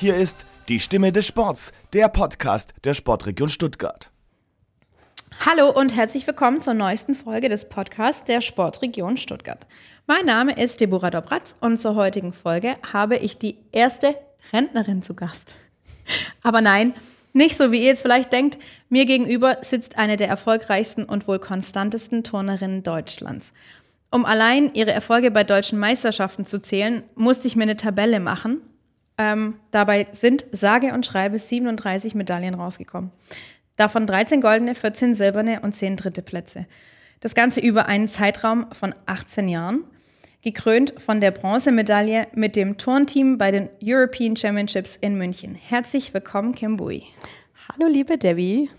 Hier ist die Stimme des Sports, der Podcast der Sportregion Stuttgart. Hallo und herzlich willkommen zur neuesten Folge des Podcasts der Sportregion Stuttgart. Mein Name ist Deborah Dobratz und zur heutigen Folge habe ich die erste Rentnerin zu Gast. Aber nein, nicht so wie ihr jetzt vielleicht denkt, mir gegenüber sitzt eine der erfolgreichsten und wohl konstantesten Turnerinnen Deutschlands. Um allein ihre Erfolge bei deutschen Meisterschaften zu zählen, musste ich mir eine Tabelle machen. Ähm, dabei sind sage und schreibe 37 Medaillen rausgekommen. Davon 13 goldene, 14 silberne und 10 dritte Plätze. Das Ganze über einen Zeitraum von 18 Jahren, gekrönt von der Bronzemedaille mit dem Turnteam bei den European Championships in München. Herzlich willkommen, Kim Bui. Hallo, liebe Debbie.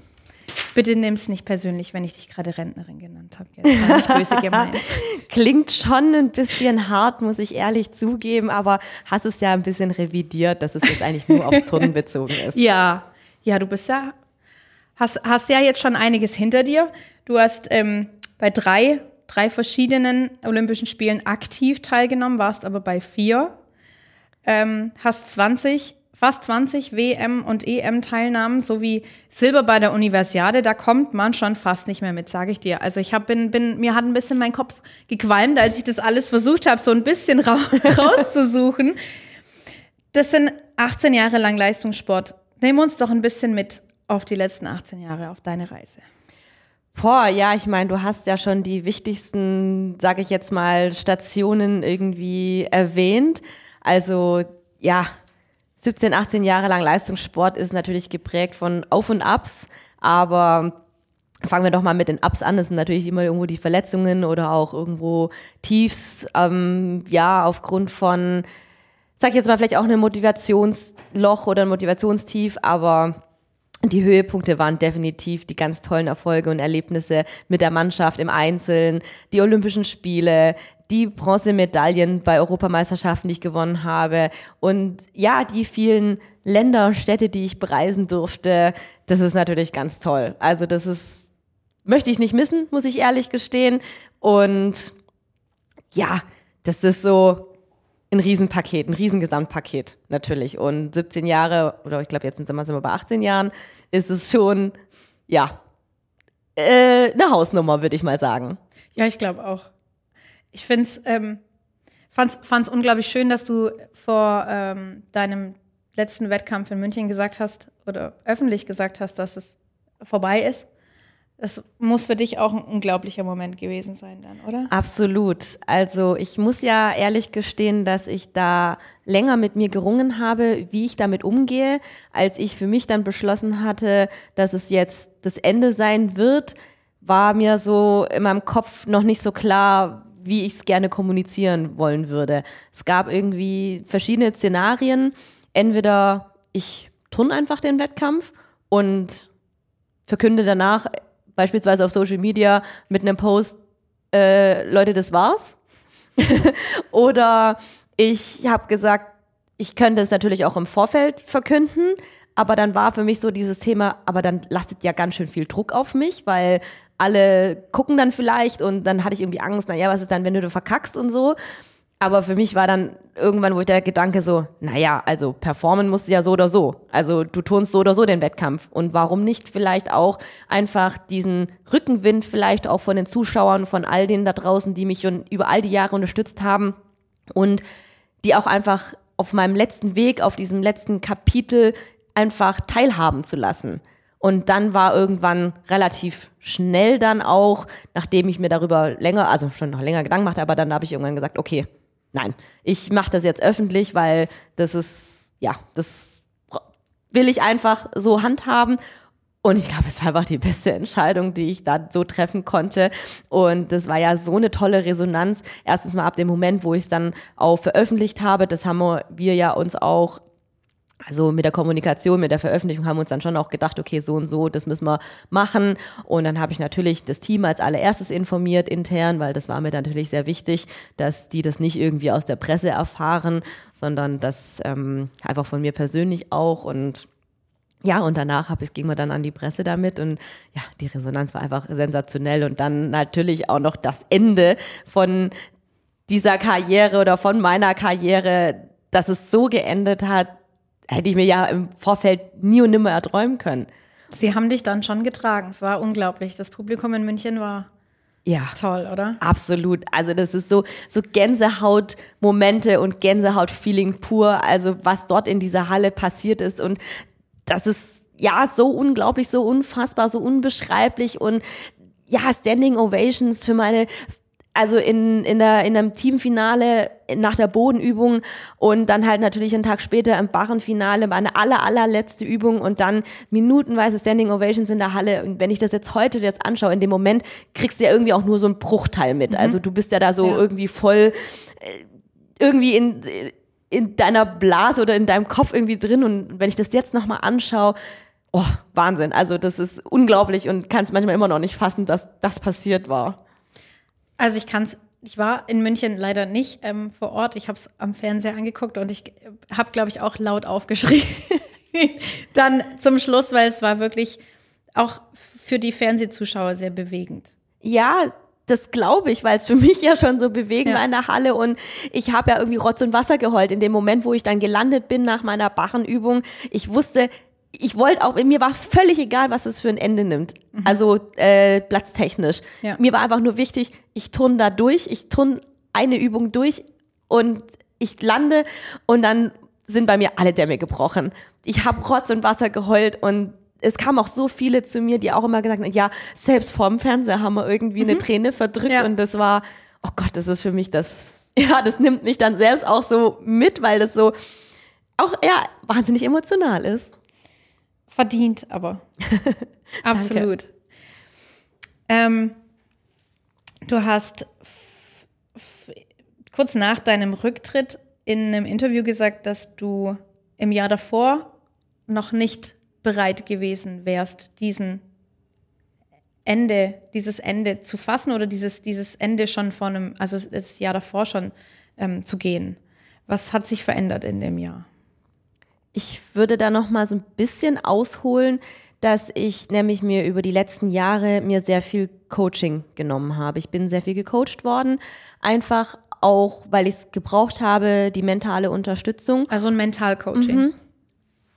Bitte nimm es nicht persönlich, wenn ich dich gerade Rentnerin genannt habe. Jetzt war nicht böse gemeint. Klingt schon ein bisschen hart, muss ich ehrlich zugeben, aber hast es ja ein bisschen revidiert, dass es jetzt eigentlich nur aufs Turnen bezogen ist. Ja, ja, du bist ja, hast, hast ja jetzt schon einiges hinter dir. Du hast ähm, bei drei, drei verschiedenen Olympischen Spielen aktiv teilgenommen, warst aber bei vier, ähm, hast 20 fast 20 WM- und EM-Teilnahmen sowie Silber bei der Universiade. Da kommt man schon fast nicht mehr mit, sage ich dir. Also ich hab, bin, bin, mir hat ein bisschen mein Kopf gequalmt, als ich das alles versucht habe, so ein bisschen ra rauszusuchen. Das sind 18 Jahre lang Leistungssport. Nimm uns doch ein bisschen mit auf die letzten 18 Jahre, auf deine Reise. Boah, ja, ich meine, du hast ja schon die wichtigsten, sage ich jetzt mal, Stationen irgendwie erwähnt. Also ja, 17, 18 Jahre lang Leistungssport ist natürlich geprägt von Auf und Abs, aber fangen wir doch mal mit den Ups an. Das sind natürlich immer irgendwo die Verletzungen oder auch irgendwo Tiefs, ähm, ja, aufgrund von, sag ich jetzt mal, vielleicht auch ein Motivationsloch oder ein Motivationstief, aber die Höhepunkte waren definitiv die ganz tollen Erfolge und Erlebnisse mit der Mannschaft im Einzelnen, die Olympischen Spiele, die Bronzemedaillen bei Europameisterschaften, die ich gewonnen habe und ja, die vielen Länder, Städte, die ich bereisen durfte, das ist natürlich ganz toll. Also das ist, möchte ich nicht missen, muss ich ehrlich gestehen. Und ja, das ist so ein Riesenpaket, ein Riesengesamtpaket natürlich. Und 17 Jahre, oder ich glaube, jetzt sind wir bei 18 Jahren, ist es schon, ja, äh, eine Hausnummer, würde ich mal sagen. Ja, ich glaube auch ich finde es, ähm, fand's, fand's unglaublich schön, dass du vor ähm, deinem letzten Wettkampf in München gesagt hast oder öffentlich gesagt hast, dass es vorbei ist. Das muss für dich auch ein unglaublicher Moment gewesen sein dann, oder? Absolut. Also ich muss ja ehrlich gestehen, dass ich da länger mit mir gerungen habe, wie ich damit umgehe, als ich für mich dann beschlossen hatte, dass es jetzt das Ende sein wird, war mir so in meinem Kopf noch nicht so klar, wie ich es gerne kommunizieren wollen würde. Es gab irgendwie verschiedene Szenarien. Entweder ich turn einfach den Wettkampf und verkünde danach beispielsweise auf Social Media mit einem Post, äh, Leute, das war's. Oder ich habe gesagt, ich könnte es natürlich auch im Vorfeld verkünden, aber dann war für mich so dieses Thema, aber dann lastet ja ganz schön viel Druck auf mich, weil alle gucken dann vielleicht und dann hatte ich irgendwie Angst, naja, was ist dann, wenn du verkackst und so. Aber für mich war dann irgendwann, wo ich der Gedanke so, naja, also performen musst du ja so oder so. Also du turnst so oder so den Wettkampf. Und warum nicht vielleicht auch einfach diesen Rückenwind vielleicht auch von den Zuschauern, von all denen da draußen, die mich schon über all die Jahre unterstützt haben und die auch einfach auf meinem letzten Weg, auf diesem letzten Kapitel einfach teilhaben zu lassen. Und dann war irgendwann relativ schnell dann auch, nachdem ich mir darüber länger, also schon noch länger Gedanken machte, aber dann habe ich irgendwann gesagt, okay, nein, ich mache das jetzt öffentlich, weil das ist, ja, das will ich einfach so handhaben. Und ich glaube, es war einfach die beste Entscheidung, die ich da so treffen konnte. Und das war ja so eine tolle Resonanz. Erstens mal ab dem Moment, wo ich es dann auch veröffentlicht habe, das haben wir ja uns auch also mit der Kommunikation, mit der Veröffentlichung haben wir uns dann schon auch gedacht, okay, so und so, das müssen wir machen. Und dann habe ich natürlich das Team als allererstes informiert intern, weil das war mir natürlich sehr wichtig, dass die das nicht irgendwie aus der Presse erfahren, sondern das ähm, einfach von mir persönlich auch. Und ja, und danach hab ich, ging man dann an die Presse damit und ja, die Resonanz war einfach sensationell. Und dann natürlich auch noch das Ende von dieser Karriere oder von meiner Karriere, dass es so geendet hat, hätte ich mir ja im Vorfeld nie und nimmer erträumen können. Sie haben dich dann schon getragen. Es war unglaublich. Das Publikum in München war Ja. toll, oder? Absolut. Also das ist so, so Gänsehaut-Momente und Gänsehaut-Feeling pur. Also was dort in dieser Halle passiert ist und das ist ja so unglaublich, so unfassbar, so unbeschreiblich und ja, Standing Ovations für meine also in, in, der, in einem Teamfinale nach der Bodenübung und dann halt natürlich einen Tag später im Barrenfinale meine aller, allerletzte Übung und dann minutenweise Standing Ovations in der Halle. Und wenn ich das jetzt heute jetzt anschaue, in dem Moment kriegst du ja irgendwie auch nur so einen Bruchteil mit. Also du bist ja da so Ja. irgendwie voll äh, irgendwie in, in deiner Blase oder in deinem Kopf irgendwie drin. Und wenn ich das jetzt nochmal anschaue, oh, Wahnsinn. Also das ist unglaublich und kann es manchmal immer noch nicht fassen, dass das passiert war. Also ich kann's. Ich war in München leider nicht ähm, vor Ort. Ich habe es am Fernseher angeguckt und ich habe, glaube ich, auch laut aufgeschrien. Dann zum Schluss, weil es war wirklich auch für die Fernsehzuschauer sehr bewegend. Ja, das glaube ich, weil es für mich ja schon so bewegend Ja. war in der Halle und ich habe ja irgendwie Rotz und Wasser geheult in dem Moment, wo ich dann gelandet bin nach meiner Bachenübung. Ich wusste, ich wollte auch, mir war völlig egal, was es für ein Ende nimmt. Also äh, platztechnisch. Ja. Mir war einfach nur wichtig, ich turn da durch, ich turn eine Übung durch und ich lande und dann sind bei mir alle Dämme gebrochen. Ich habe Rotz und Wasser geheult und es kamen auch so viele zu mir, die auch immer gesagt haben, ja, selbst vorm Fernseher haben wir irgendwie eine Träne verdrückt Ja. und das war, oh Gott, das ist für mich das, ja, das nimmt mich dann selbst auch so mit, weil das so auch, ja, wahnsinnig emotional ist. Verdient, aber. Absolut. Ähm, du hast kurz nach deinem Rücktritt in einem Interview gesagt, dass du im Jahr davor noch nicht bereit gewesen wärst, diesen Ende, dieses Ende zu fassen oder dieses, dieses Ende schon vor einem, also das Jahr davor schon ähm, zu gehen. Was hat sich verändert in dem Jahr? Ich würde da noch mal so ein bisschen ausholen, dass ich nämlich mir über die letzten Jahre mir sehr viel Coaching genommen habe. Ich bin sehr viel gecoacht worden, einfach auch, weil ich es gebraucht habe, die mentale Unterstützung. Also ein Mentalcoaching.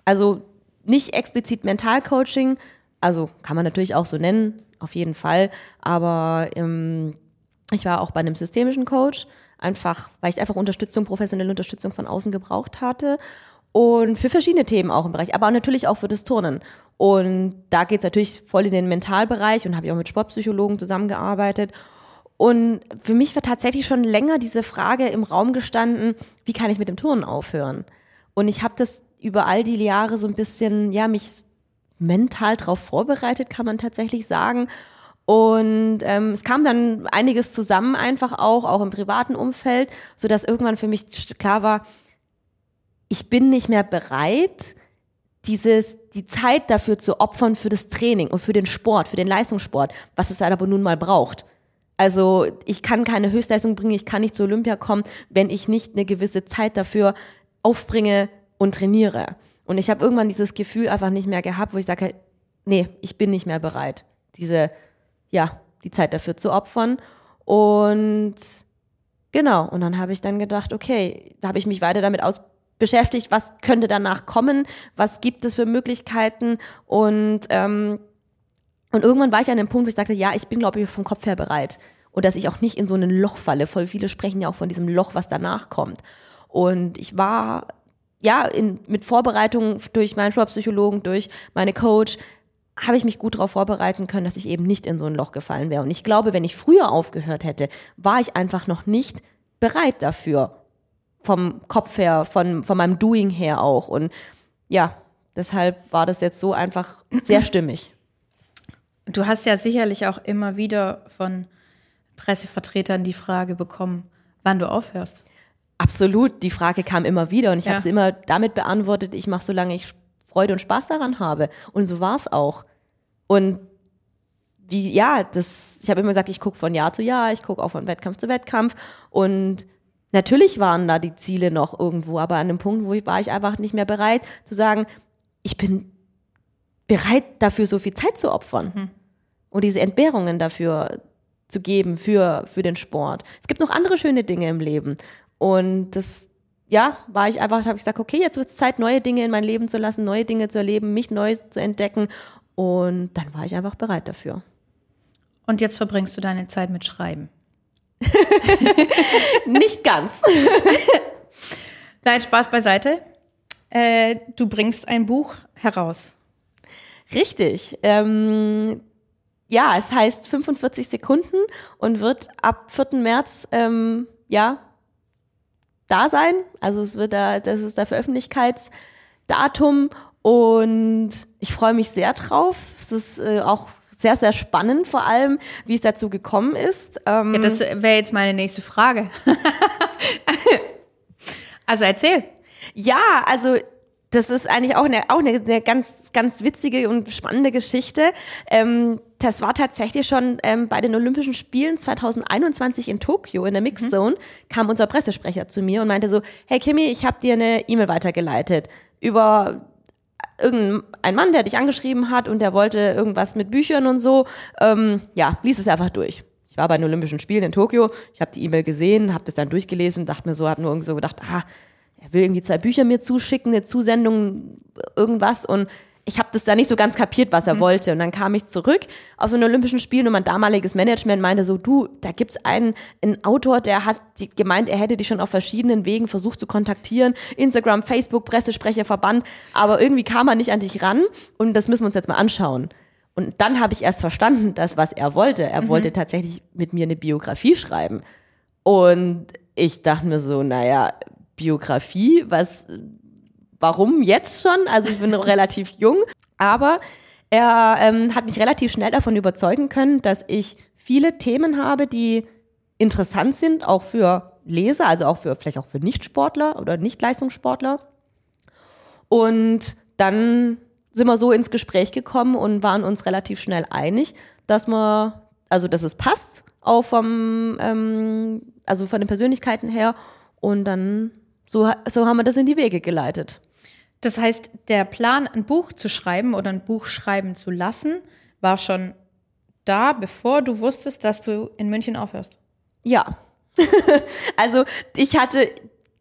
Also nicht explizit Mentalcoaching, also kann man natürlich auch so nennen, auf jeden Fall. Aber ähm, ich war auch bei einem systemischen Coach, einfach, weil ich einfach Unterstützung, professionelle Unterstützung von außen gebraucht hatte. Und für verschiedene Themen auch im Bereich, aber natürlich auch für das Turnen. Und da geht's natürlich voll in den Mentalbereich und habe ich auch mit Sportpsychologen zusammengearbeitet. Und für mich war tatsächlich schon länger diese Frage im Raum gestanden, wie kann ich mit dem Turnen aufhören? Und ich habe das über all die Jahre so ein bisschen, ja, mich mental drauf vorbereitet, kann man tatsächlich sagen. Und ähm, es kam dann einiges zusammen, einfach auch, auch im privaten Umfeld, so dass irgendwann für mich klar war, ich bin nicht mehr bereit, dieses, die Zeit dafür zu opfern für das Training und für den Sport, für den Leistungssport, was es halt aber nun mal braucht. Also ich kann keine Höchstleistung bringen, ich kann nicht zur Olympia kommen, wenn ich nicht eine gewisse Zeit dafür aufbringe und trainiere. Und ich habe irgendwann dieses Gefühl einfach nicht mehr gehabt, wo ich sage, nee, ich bin nicht mehr bereit, diese, ja, die Zeit dafür zu opfern. Und genau, und dann habe ich dann gedacht, okay, da habe ich mich weiter damit aus beschäftigt, was könnte danach kommen, was gibt es für Möglichkeiten und ähm, und irgendwann war ich an dem Punkt, wo ich sagte, ja, ich bin, glaube ich, vom Kopf her bereit. Und dass ich auch nicht in so ein Loch falle. Voll viele sprechen ja auch von diesem Loch, was danach kommt. Und ich war, ja, in, mit Vorbereitung durch meinen Sportpsychologen, durch meine Coach, habe ich mich gut darauf vorbereiten können, dass ich eben nicht in so ein Loch gefallen wäre. Und ich glaube, wenn ich früher aufgehört hätte, war ich einfach noch nicht bereit dafür. Vom Kopf her, von, von meinem Doing her auch. Und ja, deshalb war das jetzt so einfach sehr stimmig. Du hast ja sicherlich auch immer wieder von Pressevertretern die Frage bekommen, wann du aufhörst. Absolut, die Frage kam immer wieder und ich Ja. habe sie immer damit beantwortet, ich mache, solange ich Freude und Spaß daran habe. Und so war es auch. Und wie, ja, das, ich habe immer gesagt, ich gucke von Jahr zu Jahr, ich gucke auch von Wettkampf zu Wettkampf. Und natürlich waren da die Ziele noch irgendwo, aber an dem Punkt, wo ich war ich einfach nicht mehr bereit zu sagen, ich bin bereit dafür so viel Zeit zu opfern und diese Entbehrungen dafür zu geben für, für den Sport. Es gibt noch andere schöne Dinge im Leben und das ja, war ich einfach, habe ich gesagt, okay, jetzt wird es Zeit, neue Dinge in mein Leben zu lassen, neue Dinge zu erleben, mich neu zu entdecken. Und dann war ich einfach bereit dafür. Und jetzt verbringst du deine Zeit mit Schreiben. Nicht ganz. Nein, Spaß beiseite. Äh, du bringst ein Buch heraus. Richtig. Ähm, ja, es heißt 45 Sekunden und wird ab 4. März ähm, ja da sein. Also es wird da, das ist der Veröffentlichkeitsdatum und ich freue mich sehr drauf. Es ist äh, auch sehr, sehr spannend, vor allem, wie es dazu gekommen ist. Ähm ja, das wäre jetzt meine nächste Frage. also erzähl. Ja, also das ist eigentlich auch eine, auch eine, eine ganz, ganz witzige und spannende Geschichte. Ähm, das war tatsächlich schon ähm, bei den Olympischen Spielen 2021 in Tokio in der Mixed Zone, mhm. kam unser Pressesprecher zu mir und meinte so, hey Kimi, ich habe dir eine E-Mail weitergeleitet über irgendein Mann, der dich angeschrieben hat und der wollte irgendwas mit Büchern und so. Ähm, ja, lies es einfach durch. Ich war bei den Olympischen Spielen in Tokio, ich habe die E-Mail gesehen, habe das dann durchgelesen und dachte mir so, habe nur irgendwie so gedacht, ah, er will irgendwie zwei Bücher mir zuschicken, eine Zusendung, irgendwas und ich habe das da nicht so ganz kapiert, was er mhm. wollte. Und dann kam ich zurück auf den Olympischen Spielen und mein damaliges Management meinte so, du, da gibt's einen, einen Autor, der hat gemeint, er hätte dich schon auf verschiedenen Wegen versucht zu kontaktieren. Instagram, Facebook, Pressesprecher, Verband. Aber irgendwie kam er nicht an dich ran und das müssen wir uns jetzt mal anschauen. Und dann habe ich erst verstanden, dass was er wollte. Er mhm. wollte tatsächlich mit mir eine Biografie schreiben. Und ich dachte mir so, naja, Biografie, was, warum jetzt schon? Also ich bin noch relativ jung, aber er ähm, hat mich relativ schnell davon überzeugen können, dass ich viele Themen habe, die interessant sind, auch für Leser, also auch für vielleicht auch für Nichtsportler oder Nichtleistungssportler. Und dann sind wir so ins Gespräch gekommen und waren uns relativ schnell einig, dass man, also dass es passt, auch vom, ähm, also von den Persönlichkeiten her. Und dann so, so haben wir das in die Wege geleitet. Das heißt, der Plan, ein Buch zu schreiben oder ein Buch schreiben zu lassen, war schon da, bevor du wusstest, dass du in München aufhörst. Ja. also ich hatte,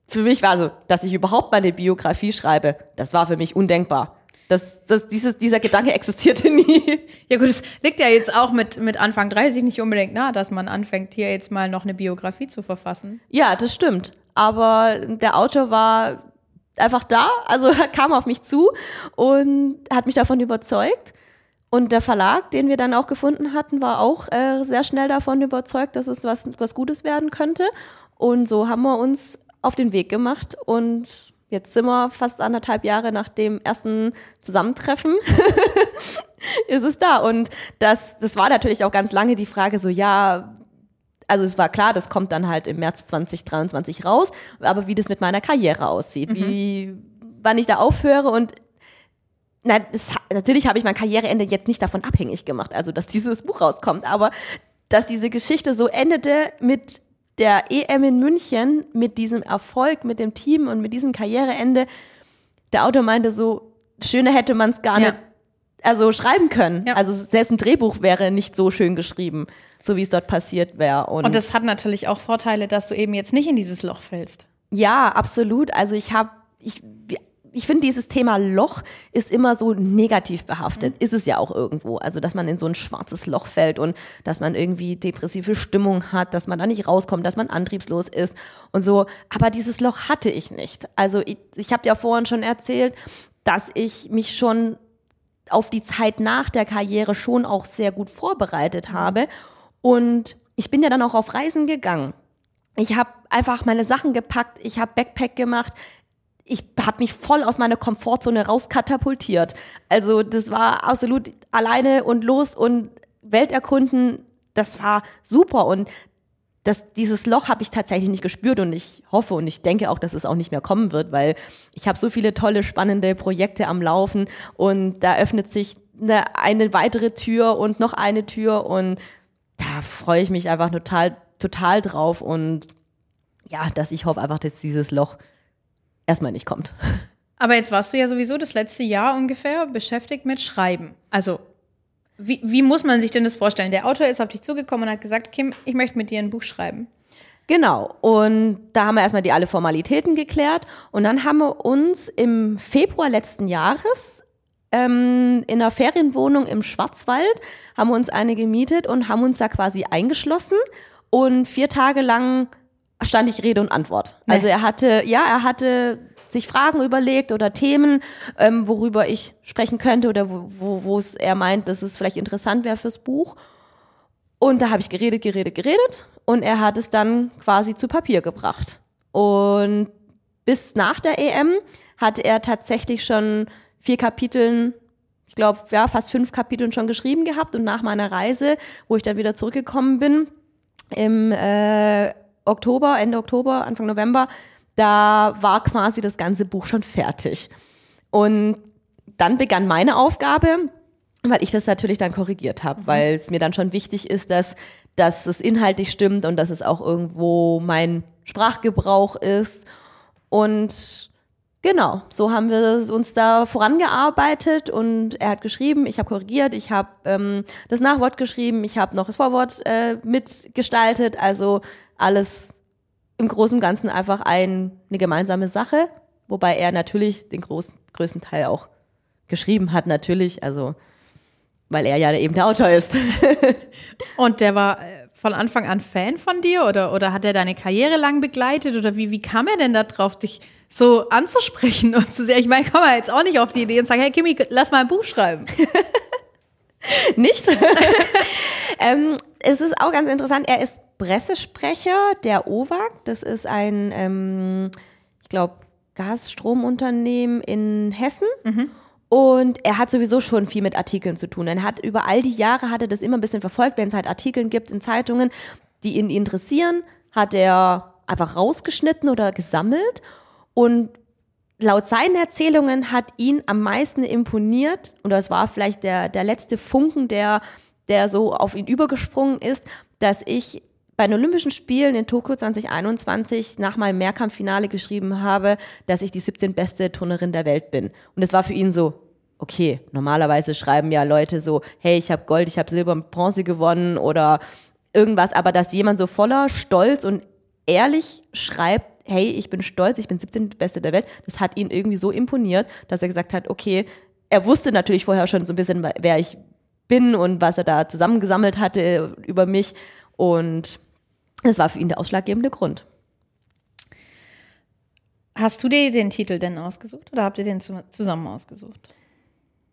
für mich war so, dass ich überhaupt meine Biografie schreibe, das war für mich undenkbar. Das, das, dieses, dieser Gedanke existierte nie. Ja gut, es liegt ja jetzt auch mit, mit Anfang 30 nicht unbedingt nahe, dass man anfängt, hier jetzt mal noch eine Biografie zu verfassen. Ja, das stimmt aber der Autor war einfach da, also kam auf mich zu und hat mich davon überzeugt. Und der Verlag, den wir dann auch gefunden hatten, war auch äh, sehr schnell davon überzeugt, dass es was, was Gutes werden könnte. Und so haben wir uns auf den Weg gemacht und jetzt sind wir fast anderthalb Jahre nach dem ersten Zusammentreffen. ist es da. Und das, das war natürlich auch ganz lange die Frage so, ja, also es war klar, das kommt dann halt im März 2023 raus, aber wie das mit meiner Karriere aussieht, mhm. wie, wann ich da aufhöre und na, das, natürlich habe ich mein Karriereende jetzt nicht davon abhängig gemacht, also dass dieses Buch rauskommt, aber dass diese Geschichte so endete mit der EM in München, mit diesem Erfolg, mit dem Team und mit diesem Karriereende, der Autor meinte so, schöner hätte man es gar ja. nicht also schreiben können. Ja. Also selbst ein Drehbuch wäre nicht so schön geschrieben so wie es dort passiert wäre. Und, und das hat natürlich auch Vorteile, dass du eben jetzt nicht in dieses Loch fällst. Ja, absolut. Also ich habe, ich, ich finde, dieses Thema Loch ist immer so negativ behaftet. Mhm. Ist es ja auch irgendwo. Also, dass man in so ein schwarzes Loch fällt und dass man irgendwie depressive Stimmung hat, dass man da nicht rauskommt, dass man antriebslos ist und so. Aber dieses Loch hatte ich nicht. Also, ich, ich habe ja vorhin schon erzählt, dass ich mich schon auf die Zeit nach der Karriere schon auch sehr gut vorbereitet mhm. habe und ich bin ja dann auch auf Reisen gegangen. Ich habe einfach meine Sachen gepackt, ich habe Backpack gemacht, ich habe mich voll aus meiner Komfortzone rauskatapultiert. Also das war absolut alleine und los und Welt erkunden. Das war super und das, dieses Loch habe ich tatsächlich nicht gespürt und ich hoffe und ich denke auch, dass es auch nicht mehr kommen wird, weil ich habe so viele tolle, spannende Projekte am Laufen und da öffnet sich eine, eine weitere Tür und noch eine Tür und da freue ich mich einfach total, total drauf und ja, dass ich hoffe einfach, dass dieses Loch erstmal nicht kommt. Aber jetzt warst du ja sowieso das letzte Jahr ungefähr beschäftigt mit Schreiben. Also, wie, wie muss man sich denn das vorstellen? Der Autor ist auf dich zugekommen und hat gesagt, Kim, ich möchte mit dir ein Buch schreiben. Genau. Und da haben wir erstmal die alle Formalitäten geklärt. Und dann haben wir uns im Februar letzten Jahres ähm, in einer Ferienwohnung im Schwarzwald, haben wir uns eine gemietet und haben uns da quasi eingeschlossen. Und vier Tage lang stand ich Rede und Antwort. Nee. Also er hatte, ja, er hatte sich Fragen überlegt oder Themen, ähm, worüber ich sprechen könnte oder wo, wo, wo es er meint, dass es vielleicht interessant wäre fürs Buch. Und da habe ich geredet, geredet, geredet und er hat es dann quasi zu Papier gebracht. Und bis nach der EM hat er tatsächlich schon vier Kapiteln, ich glaube, ja, fast fünf Kapiteln schon geschrieben gehabt. Und nach meiner Reise, wo ich dann wieder zurückgekommen bin, im äh, Oktober, Ende Oktober, Anfang November, da war quasi das ganze Buch schon fertig. Und dann begann meine Aufgabe, weil ich das natürlich dann korrigiert habe, weil es mir dann schon wichtig ist, dass, dass es inhaltlich stimmt und dass es auch irgendwo mein Sprachgebrauch ist. Und genau, so haben wir uns da vorangearbeitet und er hat geschrieben, ich habe korrigiert, ich habe ähm, das Nachwort geschrieben, ich habe noch das Vorwort äh, mitgestaltet, also alles im Großen und Ganzen einfach ein, eine gemeinsame Sache, wobei er natürlich den großen, größten Teil auch geschrieben hat, natürlich, also weil er ja eben der Autor ist. Und der war äh, von Anfang an Fan von dir oder, oder hat er deine Karriere lang begleitet oder wie, wie kam er denn da drauf, dich so anzusprechen und zu sehr? Ich meine, komm mal jetzt auch nicht auf die Idee und sagen, hey Kimi, lass mal ein Buch schreiben. Nicht? ähm, es ist auch ganz interessant, er ist Pressesprecher der OWAG. Das ist ein, ähm, ich glaube, Gasstromunternehmen in Hessen. Und er hat sowieso schon viel mit Artikeln zu tun. Er hat über all die Jahre hat er das immer ein bisschen verfolgt, wenn es halt Artikeln gibt in Zeitungen, die ihn interessieren, hat er einfach rausgeschnitten oder gesammelt. Und laut seinen Erzählungen hat ihn am meisten imponiert, und das war vielleicht der, der letzte Funken, der, der so auf ihn übergesprungen ist, dass ich bei den Olympischen Spielen in Tokio 2021 nach meinem Mehrkampffinale geschrieben habe, dass ich die 17 beste Turnerin der Welt bin. Und es war für ihn so, okay, normalerweise schreiben ja Leute so, hey, ich habe Gold, ich habe Silber und Bronze gewonnen oder irgendwas, aber dass jemand so voller Stolz und ehrlich schreibt, hey, ich bin stolz, ich bin 17 Beste der Welt, das hat ihn irgendwie so imponiert, dass er gesagt hat, okay, er wusste natürlich vorher schon so ein bisschen, wer ich bin und was er da zusammengesammelt hatte über mich und das war für ihn der ausschlaggebende Grund. Hast du dir den Titel denn ausgesucht oder habt ihr den zu- zusammen ausgesucht?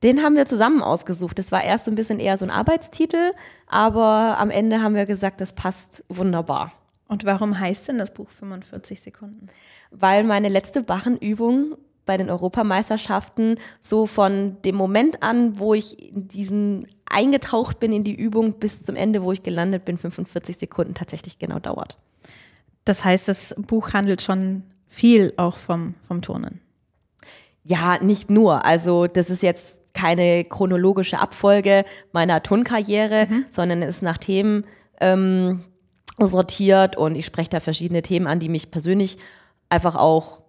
Den haben wir zusammen ausgesucht. Das war erst so ein bisschen eher so ein Arbeitstitel, aber am Ende haben wir gesagt, das passt wunderbar. Und warum heißt denn das Buch 45 Sekunden? Weil meine letzte Bachenübung bei den Europameisterschaften so von dem Moment an, wo ich in diesen eingetaucht bin in die Übung bis zum Ende, wo ich gelandet bin, 45 Sekunden tatsächlich genau dauert. Das heißt, das Buch handelt schon viel auch vom, vom Turnen. Ja, nicht nur. Also das ist jetzt keine chronologische Abfolge meiner Turnkarriere, sondern es ist nach Themen ähm, sortiert und ich spreche da verschiedene Themen an, die mich persönlich einfach auch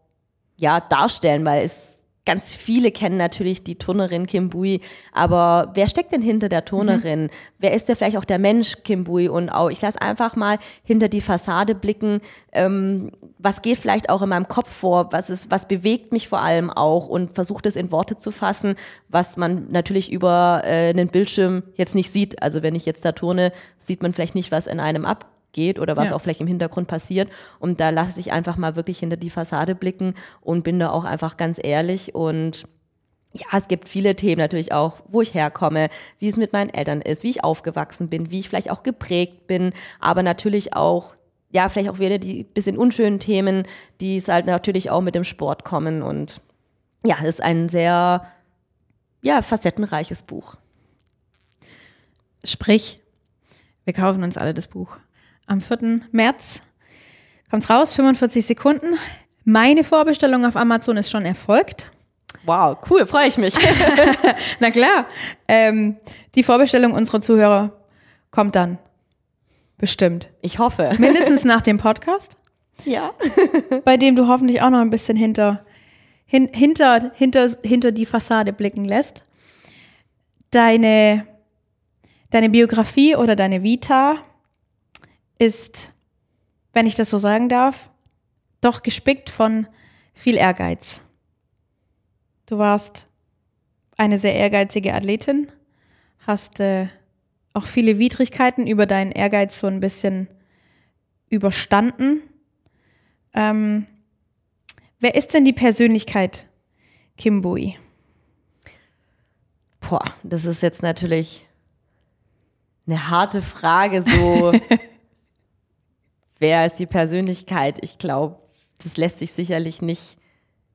ja darstellen, weil es ganz viele kennen natürlich die Turnerin Kim Bui, aber wer steckt denn hinter der Turnerin? Wer ist denn vielleicht auch der Mensch Kim Bui? Und auch ich lasse einfach mal hinter die Fassade blicken, ähm, was geht vielleicht auch in meinem Kopf vor, was ist, was bewegt mich vor allem auch und versuche das in Worte zu fassen, was man natürlich über äh, einen Bildschirm jetzt nicht sieht. Also wenn ich jetzt da turne, sieht man vielleicht nicht, was in einem abgeht oder was Ja. auch vielleicht im Hintergrund passiert. Und da lasse ich einfach mal wirklich hinter die Fassade blicken und bin da auch einfach ganz ehrlich und ja, es gibt viele Themen natürlich auch, wo ich herkomme, wie es mit meinen Eltern ist, wie ich aufgewachsen bin, wie ich vielleicht auch geprägt bin, aber natürlich auch, ja, vielleicht auch wieder die bisschen unschönen Themen, die es halt natürlich auch mit dem Sport kommen und ja, es ist ein sehr, ja, facettenreiches Buch. Sprich, wir kaufen uns alle das Buch. Am 4. März kommt's raus, 45 Sekunden. Meine Vorbestellung auf Amazon ist schon erfolgt. Wow, cool, freue ich mich. Na klar. Ähm, die Vorbestellung unserer Zuhörer kommt dann. Bestimmt. Ich hoffe. Mindestens nach dem Podcast, Ja. bei dem du hoffentlich auch noch ein bisschen hinter, hin, hinter, hinter, hinter die Fassade blicken lässt. Deine, deine Biografie oder deine Vita ist wenn ich das so sagen darf, doch gespickt von viel Ehrgeiz. Du warst eine sehr ehrgeizige Athletin, hast äh, auch viele Widrigkeiten über deinen Ehrgeiz so ein bisschen überstanden. Ähm, wer ist denn die Persönlichkeit Kim Bui? Boah, das ist jetzt natürlich eine harte Frage, so wer ist die Persönlichkeit? Ich glaube, das lässt sich sicherlich nicht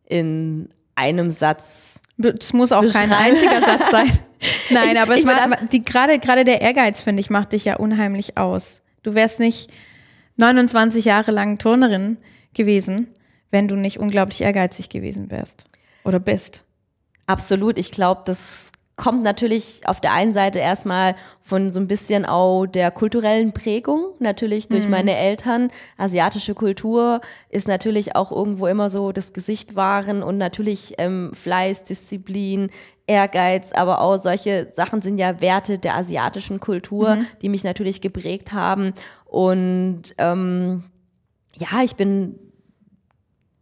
in einem Satz. Es muss auch kein einziger Satz sein. Nein, ich, aber es macht, die, gerade, gerade der Ehrgeiz, finde ich, macht dich ja unheimlich aus. Du wärst nicht 29 Jahre lang Turnerin gewesen, wenn du nicht unglaublich ehrgeizig gewesen wärst oder bist. Absolut. Ich glaube, das kommt natürlich auf der einen Seite erstmal von so ein bisschen auch der kulturellen Prägung, natürlich durch mhm. meine Eltern. Asiatische Kultur ist natürlich auch irgendwo immer so das Gesicht wahren und natürlich ähm, Fleiß, Disziplin, Ehrgeiz, aber auch solche Sachen sind ja Werte der asiatischen Kultur, mhm. die mich natürlich geprägt haben. Und ähm, ja, ich bin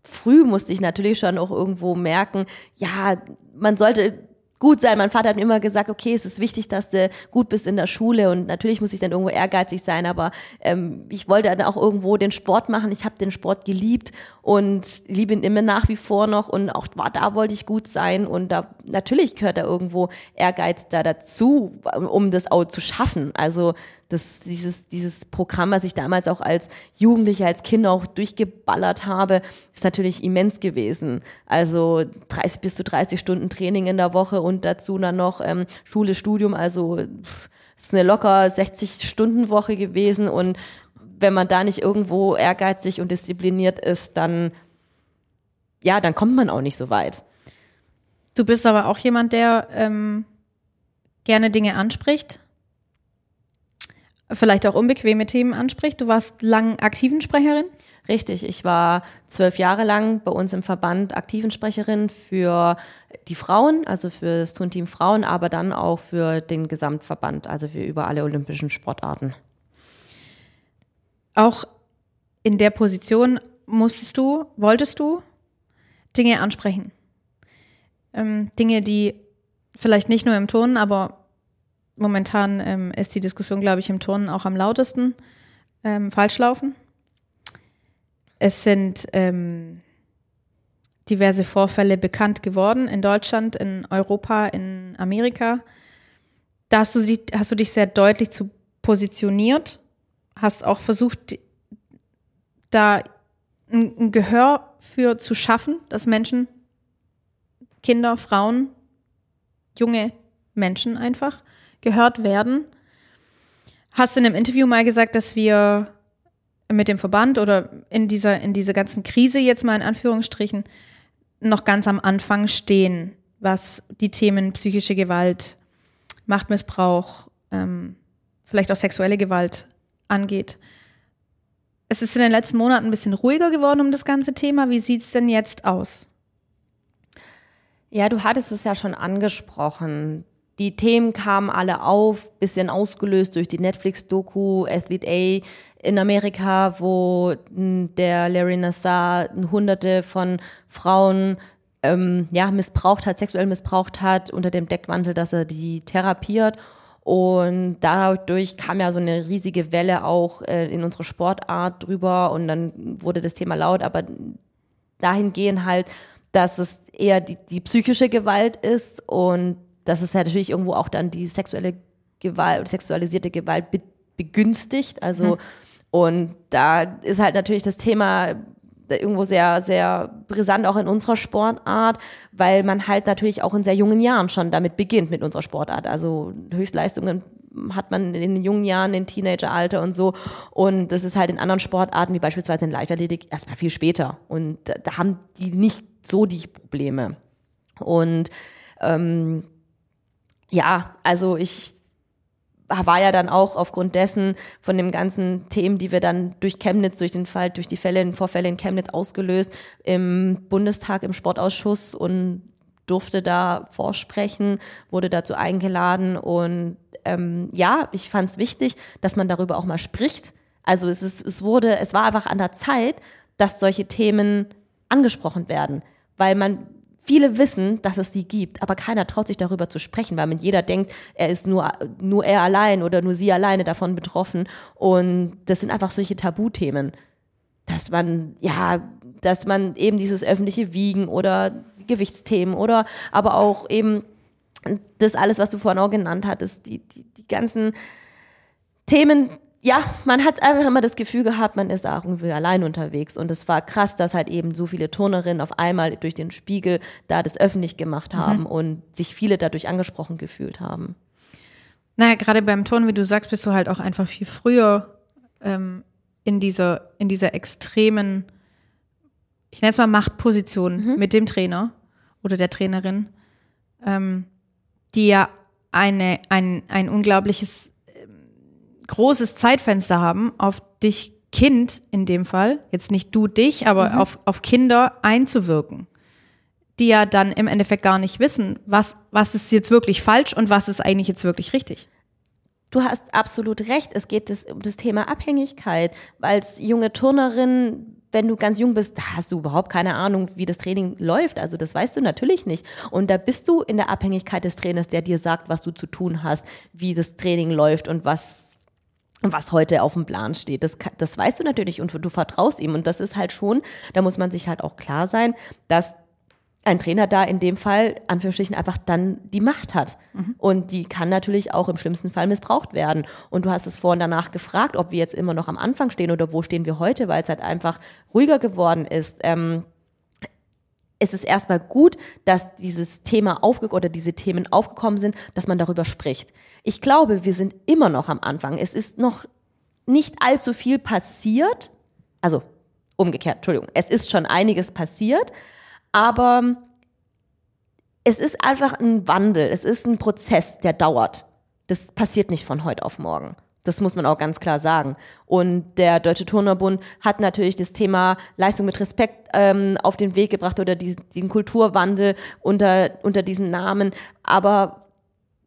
früh musste ich natürlich schon auch irgendwo merken, ja, man sollte gut sein. Mein Vater hat mir immer gesagt, okay, es ist wichtig, dass du gut bist in der Schule und natürlich muss ich dann irgendwo ehrgeizig sein, aber ähm, ich wollte dann auch irgendwo den Sport machen. Ich habe den Sport geliebt und liebe ihn immer nach wie vor noch und auch da wollte ich gut sein und da natürlich gehört da irgendwo Ehrgeiz da dazu, um das auch zu schaffen. Also das, dieses, dieses Programm, was ich damals auch als Jugendliche, als Kind auch durchgeballert habe, ist natürlich immens gewesen. Also 30 bis zu 30 Stunden Training in der Woche und dazu dann noch ähm, Schule, Studium, also pff, ist eine locker 60 Stunden Woche gewesen und wenn man da nicht irgendwo ehrgeizig und diszipliniert ist, dann, ja, dann kommt man auch nicht so weit. Du bist aber auch jemand, der ähm, gerne Dinge anspricht, vielleicht auch unbequeme Themen anspricht. Du warst lang Aktivensprecherin? Richtig, ich war zwölf Jahre lang bei uns im Verband Aktivensprecherin für die Frauen, also für das Turnteam Frauen, aber dann auch für den Gesamtverband, also für über alle olympischen Sportarten auch in der Position musstest du, wolltest du Dinge ansprechen. Ähm, Dinge, die vielleicht nicht nur im Turnen, aber momentan ähm, ist die Diskussion, glaube ich, im Turnen auch am lautesten ähm, falsch laufen. Es sind ähm, diverse Vorfälle bekannt geworden in Deutschland, in Europa, in Amerika. Da hast du, dich, hast du dich sehr deutlich zu positioniert hast auch versucht, da ein, ein Gehör für zu schaffen, dass Menschen, Kinder, Frauen, junge Menschen einfach gehört werden. Hast in einem Interview mal gesagt, dass wir mit dem Verband oder in dieser, in dieser ganzen Krise jetzt mal in Anführungsstrichen noch ganz am Anfang stehen, was die Themen psychische Gewalt, Machtmissbrauch, ähm, vielleicht auch sexuelle Gewalt angeht. Es ist in den letzten Monaten ein bisschen ruhiger geworden um das ganze Thema. Wie sieht es denn jetzt aus? Ja, du hattest es ja schon angesprochen. Die Themen kamen alle auf, bisschen ausgelöst durch die Netflix-Doku Athlete A in Amerika, wo der Larry Nassar hunderte von Frauen ähm, ja, missbraucht hat, sexuell missbraucht hat, unter dem Deckmantel, dass er die therapiert. Und dadurch kam ja so eine riesige Welle auch äh, in unsere Sportart drüber. Und dann wurde das Thema laut, aber dahingehend halt, dass es eher die, die psychische Gewalt ist. Und dass es ja natürlich irgendwo auch dann die sexuelle Gewalt, sexualisierte Gewalt be begünstigt. Also, hm. und da ist halt natürlich das Thema irgendwo sehr, sehr brisant auch in unserer Sportart, weil man halt natürlich auch in sehr jungen Jahren schon damit beginnt mit unserer Sportart. Also Höchstleistungen hat man in den jungen Jahren, in Teenageralter und so. Und das ist halt in anderen Sportarten, wie beispielsweise in Leichtathletik, erstmal viel später. Und da, da haben die nicht so die Probleme. Und ähm, ja, also ich war ja dann auch aufgrund dessen von den ganzen Themen, die wir dann durch Chemnitz, durch den Fall, durch die Fälle, Vorfälle in Chemnitz ausgelöst, im Bundestag, im Sportausschuss und durfte da vorsprechen, wurde dazu eingeladen und ähm, ja, ich fand es wichtig, dass man darüber auch mal spricht, Also es ist, es wurde, es war einfach an der Zeit, dass solche Themen angesprochen werden, weil man Viele wissen, dass es die gibt, aber keiner traut sich darüber zu sprechen, weil man jeder denkt, er ist nur, nur er allein oder nur sie alleine davon betroffen. Und das sind einfach solche Tabuthemen, dass man, ja, dass man eben dieses öffentliche Wiegen oder Gewichtsthemen oder aber auch eben das alles, was du vorhin auch genannt hattest, die, die, die ganzen Themen, ja, man hat einfach immer das Gefühl gehabt, man ist auch irgendwie allein unterwegs. Und es war krass, dass halt eben so viele Turnerinnen auf einmal durch den Spiegel da das öffentlich gemacht mhm. haben mhm. und sich viele dadurch angesprochen gefühlt haben. Naja, gerade beim Turnen, wie du sagst, bist du halt auch einfach viel früher ähm, in dieser, in dieser extremen, ich nenne es mal Machtposition mhm. mit dem Trainer oder der Trainerin, ähm, die ja eine, ein, ein unglaubliches großes Zeitfenster haben, auf dich Kind in dem Fall, jetzt nicht du dich, aber mhm. auf, auf Kinder einzuwirken, die ja dann im Endeffekt gar nicht wissen, was, was ist jetzt wirklich falsch und was ist eigentlich jetzt wirklich richtig. Du hast absolut recht. Es geht das, um das Thema Abhängigkeit. Als junge Turnerin, wenn du ganz jung bist, hast du überhaupt keine Ahnung, wie das Training läuft. Also das weißt du natürlich nicht. Und da bist du in der Abhängigkeit des Trainers, der dir sagt, was du zu tun hast, wie das Training läuft und was was heute auf dem Plan steht. Das, das weißt du natürlich und du vertraust ihm. Und das ist halt schon, da muss man sich halt auch klar sein, dass ein Trainer da in dem Fall, Anführungsstrichen, einfach dann die Macht hat. Mhm. Und die kann natürlich auch im schlimmsten Fall missbraucht werden. Und du hast es vorhin danach gefragt, ob wir jetzt immer noch am Anfang stehen oder wo stehen wir heute, weil es halt einfach ruhiger geworden ist. Ähm, es ist erstmal gut, dass dieses Thema aufge oder diese Themen aufgekommen sind, dass man darüber spricht. Ich glaube, wir sind immer noch am Anfang. Es ist noch nicht allzu viel passiert. Also umgekehrt, Entschuldigung, es ist schon einiges passiert, aber es ist einfach ein Wandel, es ist ein Prozess, der dauert. Das passiert nicht von heute auf morgen. Das muss man auch ganz klar sagen. Und der Deutsche Turnerbund hat natürlich das Thema Leistung mit Respekt ähm, auf den Weg gebracht oder diesen, den Kulturwandel unter, unter diesem Namen. Aber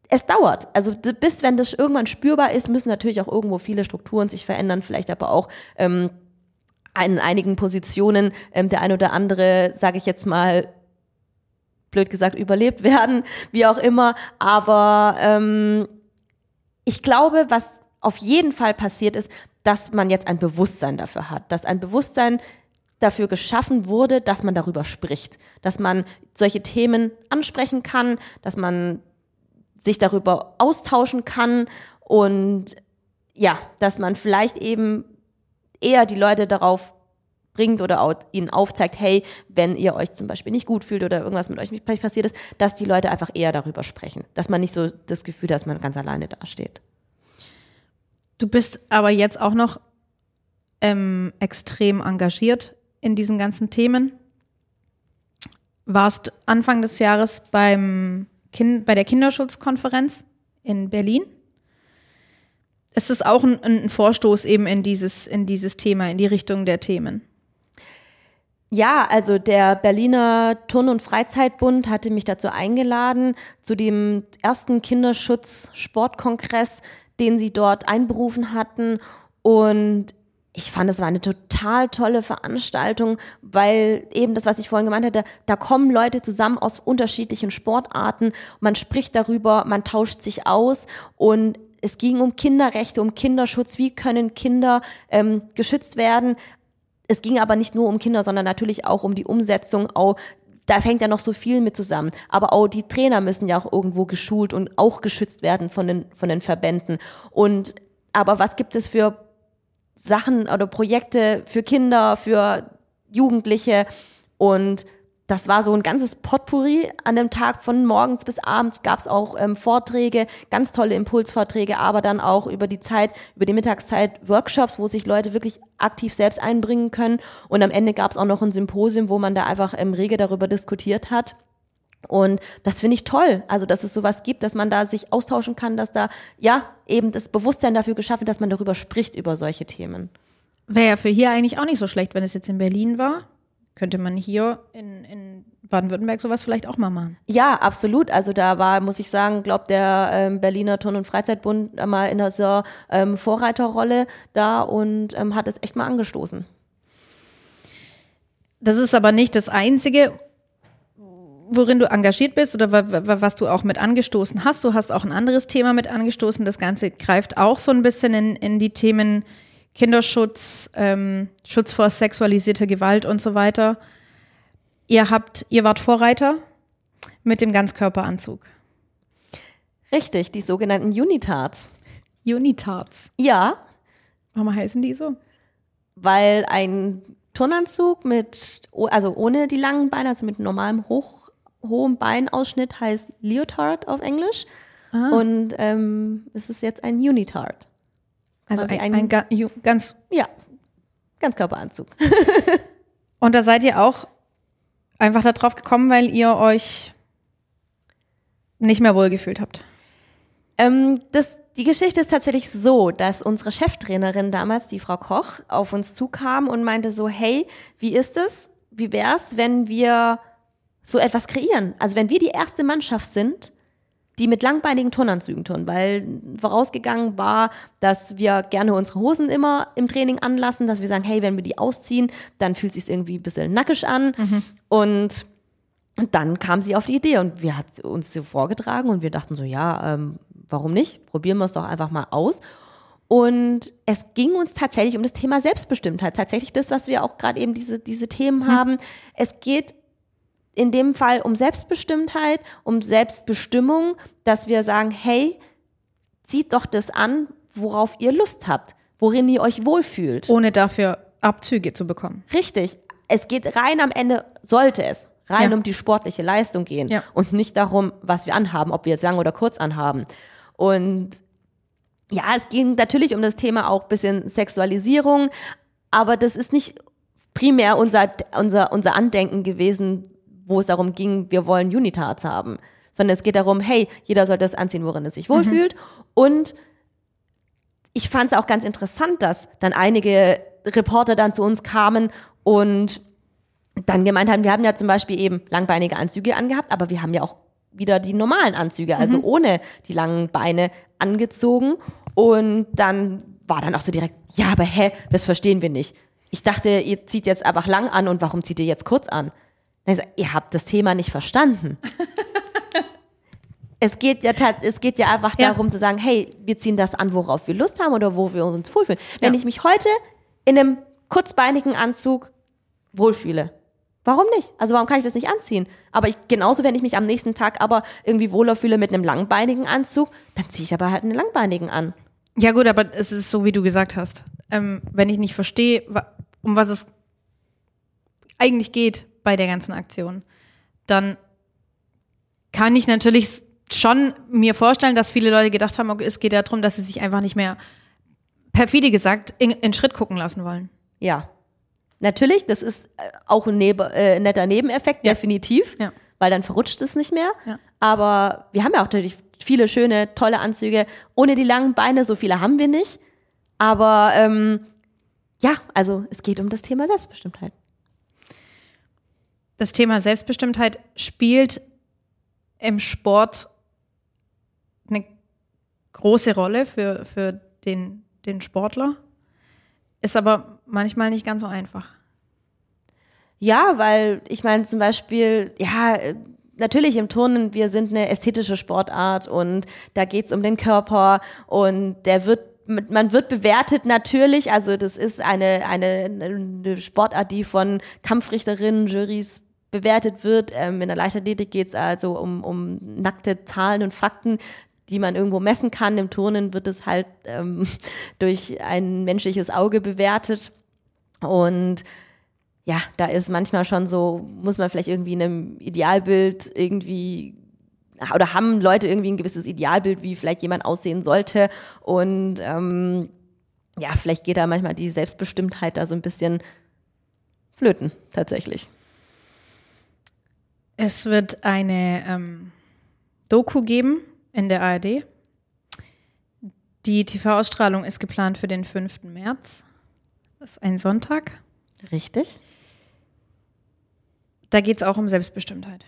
es dauert. Also bis wenn das irgendwann spürbar ist, müssen natürlich auch irgendwo viele Strukturen sich verändern, vielleicht aber auch ähm, in einigen Positionen ähm, der ein oder andere, sage ich jetzt mal, blöd gesagt, überlebt werden, wie auch immer. Aber ähm, ich glaube, was auf jeden Fall passiert ist, dass man jetzt ein Bewusstsein dafür hat, dass ein Bewusstsein dafür geschaffen wurde, dass man darüber spricht, dass man solche Themen ansprechen kann, dass man sich darüber austauschen kann und ja, dass man vielleicht eben eher die Leute darauf bringt oder ihnen aufzeigt, hey, wenn ihr euch zum Beispiel nicht gut fühlt oder irgendwas mit euch passiert ist, dass die Leute einfach eher darüber sprechen, dass man nicht so das Gefühl hat, dass man ganz alleine dasteht. Du bist aber jetzt auch noch ähm, extrem engagiert in diesen ganzen Themen. Warst Anfang des Jahres beim kind, bei der Kinderschutzkonferenz in Berlin. Ist das auch ein, ein Vorstoß eben in dieses, in dieses Thema, in die Richtung der Themen? Ja, also der Berliner Turn- und Freizeitbund hatte mich dazu eingeladen, zu dem ersten Kinderschutz-Sportkongress, den sie dort einberufen hatten. Und ich fand, es war eine total tolle Veranstaltung, weil eben das, was ich vorhin gemeint hatte, da kommen Leute zusammen aus unterschiedlichen Sportarten, man spricht darüber, man tauscht sich aus und es ging um Kinderrechte, um Kinderschutz, wie können Kinder ähm, geschützt werden. Es ging aber nicht nur um Kinder, sondern natürlich auch um die Umsetzung auch da fängt ja noch so viel mit zusammen. Aber auch die Trainer müssen ja auch irgendwo geschult und auch geschützt werden von den, von den Verbänden. Und, aber was gibt es für Sachen oder Projekte für Kinder, für Jugendliche? Und das war so ein ganzes Potpourri an dem Tag von morgens bis abends gab es auch ähm, Vorträge, ganz tolle Impulsvorträge, aber dann auch über die Zeit, über die Mittagszeit Workshops, wo sich Leute wirklich aktiv selbst einbringen können. Und am Ende gab es auch noch ein Symposium, wo man da einfach ähm, rege darüber diskutiert hat. Und das finde ich toll, also dass es sowas gibt, dass man da sich austauschen kann, dass da ja eben das Bewusstsein dafür geschaffen, dass man darüber spricht über solche Themen. Wäre ja für hier eigentlich auch nicht so schlecht, wenn es jetzt in Berlin war könnte man hier in, in Baden-Württemberg sowas vielleicht auch mal machen. Ja, absolut. Also da war, muss ich sagen, glaubt der ähm, Berliner Turn- und Freizeitbund mal in dieser ähm, Vorreiterrolle da und ähm, hat es echt mal angestoßen. Das ist aber nicht das Einzige, worin du engagiert bist oder was du auch mit angestoßen hast. Du hast auch ein anderes Thema mit angestoßen. Das Ganze greift auch so ein bisschen in, in die Themen Kinderschutz, ähm, Schutz vor sexualisierter Gewalt und so weiter. Ihr habt, ihr wart Vorreiter mit dem Ganzkörperanzug. Richtig, die sogenannten Unitards. Unitards. Ja. Warum heißen die so? Weil ein Turnanzug mit, also ohne die langen Beine, also mit normalem hoch hohem Beinausschnitt heißt Leotard auf Englisch. Ah. Und ähm, es ist jetzt ein Unitard. Also ein, ein, ein ga, ganz. Ja, Ganzkörperanzug. und da seid ihr auch einfach darauf gekommen, weil ihr euch nicht mehr wohlgefühlt habt. Ähm, das, die Geschichte ist tatsächlich so, dass unsere Cheftrainerin damals, die Frau Koch, auf uns zukam und meinte so, hey, wie ist es? Wie wär's, wenn wir so etwas kreieren. Also wenn wir die erste Mannschaft sind, die mit langbeinigen Turnanzügen turnen, weil vorausgegangen war, dass wir gerne unsere Hosen immer im Training anlassen, dass wir sagen, hey, wenn wir die ausziehen, dann fühlt es sich irgendwie ein bisschen nackig an mhm. und dann kam sie auf die Idee und wir hat uns so vorgetragen und wir dachten so, ja, ähm, warum nicht? Probieren wir es doch einfach mal aus. Und es ging uns tatsächlich um das Thema Selbstbestimmtheit. Tatsächlich das, was wir auch gerade eben diese, diese Themen hm. haben. Es geht in dem Fall um Selbstbestimmtheit, um Selbstbestimmung, dass wir sagen, hey, zieht doch das an, worauf ihr Lust habt, worin ihr euch wohlfühlt. Ohne dafür Abzüge zu bekommen. Richtig. Es geht rein am Ende, sollte es, rein ja. um die sportliche Leistung gehen ja. und nicht darum, was wir anhaben, ob wir jetzt lang oder kurz anhaben. Und ja, es ging natürlich um das Thema auch bisschen Sexualisierung, aber das ist nicht primär unser, unser, unser Andenken gewesen, wo es darum ging, wir wollen Unitards haben, sondern es geht darum, hey, jeder soll das anziehen, worin er sich wohlfühlt. Mhm. Und ich fand es auch ganz interessant, dass dann einige Reporter dann zu uns kamen und dann gemeint haben, wir haben ja zum Beispiel eben langbeinige Anzüge angehabt, aber wir haben ja auch wieder die normalen Anzüge, also mhm. ohne die langen Beine angezogen. Und dann war dann auch so direkt, ja, aber hä, das verstehen wir nicht. Ich dachte, ihr zieht jetzt einfach lang an und warum zieht ihr jetzt kurz an? Also, ihr habt das Thema nicht verstanden. es geht ja es geht ja einfach ja. darum zu sagen, hey, wir ziehen das an, worauf wir Lust haben oder wo wir uns wohlfühlen. Wenn ja. ich mich heute in einem kurzbeinigen Anzug wohlfühle, warum nicht? Also warum kann ich das nicht anziehen? Aber ich, genauso, wenn ich mich am nächsten Tag aber irgendwie wohler fühle mit einem langbeinigen Anzug, dann ziehe ich aber halt einen langbeinigen an. Ja gut, aber es ist so, wie du gesagt hast. Ähm, wenn ich nicht verstehe, um was es eigentlich geht, bei der ganzen Aktion, dann kann ich natürlich schon mir vorstellen, dass viele Leute gedacht haben, okay, es geht ja darum, dass sie sich einfach nicht mehr, perfide gesagt, in, in Schritt gucken lassen wollen. Ja. Natürlich, das ist äh, auch ein Nebe, äh, netter Nebeneffekt, ja. definitiv, ja. weil dann verrutscht es nicht mehr. Ja. Aber wir haben ja auch natürlich viele schöne, tolle Anzüge. Ohne die langen Beine, so viele haben wir nicht. Aber ähm, ja, also es geht um das Thema Selbstbestimmtheit das Thema Selbstbestimmtheit spielt im Sport eine große Rolle für, für den, den Sportler, ist aber manchmal nicht ganz so einfach. Ja, weil ich meine zum Beispiel, ja, natürlich im Turnen, wir sind eine ästhetische Sportart und da geht's um den Körper und der wird man wird bewertet natürlich, also das ist eine, eine, eine Sportart, die von Kampfrichterinnen, Jurys bewertet wird. Ähm, in der Leichtathletik geht es also um, um nackte Zahlen und Fakten, die man irgendwo messen kann. Im Turnen wird es halt ähm, durch ein menschliches Auge bewertet. Und ja, da ist manchmal schon so, muss man vielleicht irgendwie in einem Idealbild irgendwie oder haben Leute irgendwie ein gewisses Idealbild, wie vielleicht jemand aussehen sollte. Und ähm, ja, vielleicht geht da manchmal die Selbstbestimmtheit da so ein bisschen flöten, tatsächlich. Es wird eine ähm, Doku geben in der ARD. Die TV-Ausstrahlung ist geplant für den 5. März. Das ist ein Sonntag. Richtig. Da geht es auch um Selbstbestimmtheit.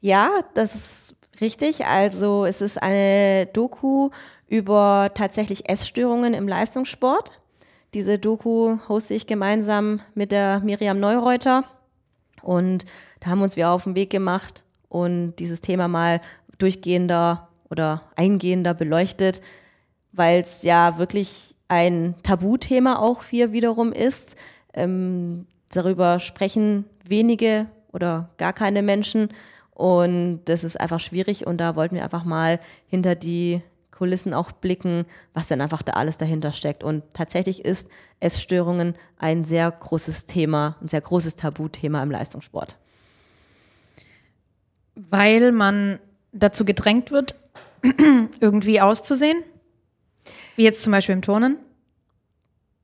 Ja, das ist richtig. Also es ist eine Doku über tatsächlich Essstörungen im Leistungssport. Diese Doku hoste ich gemeinsam mit der Miriam Neureuter. Und da haben uns wir auf den Weg gemacht und dieses Thema mal durchgehender oder eingehender beleuchtet, weil es ja wirklich ein Tabuthema auch hier wiederum ist. Ähm, darüber sprechen wenige oder gar keine Menschen und das ist einfach schwierig und da wollten wir einfach mal hinter die Kulissen auch blicken, was denn einfach da alles dahinter steckt. Und tatsächlich ist Essstörungen ein sehr großes Thema, ein sehr großes Tabuthema im Leistungssport. Weil man dazu gedrängt wird, irgendwie auszusehen? Wie jetzt zum Beispiel im Turnen?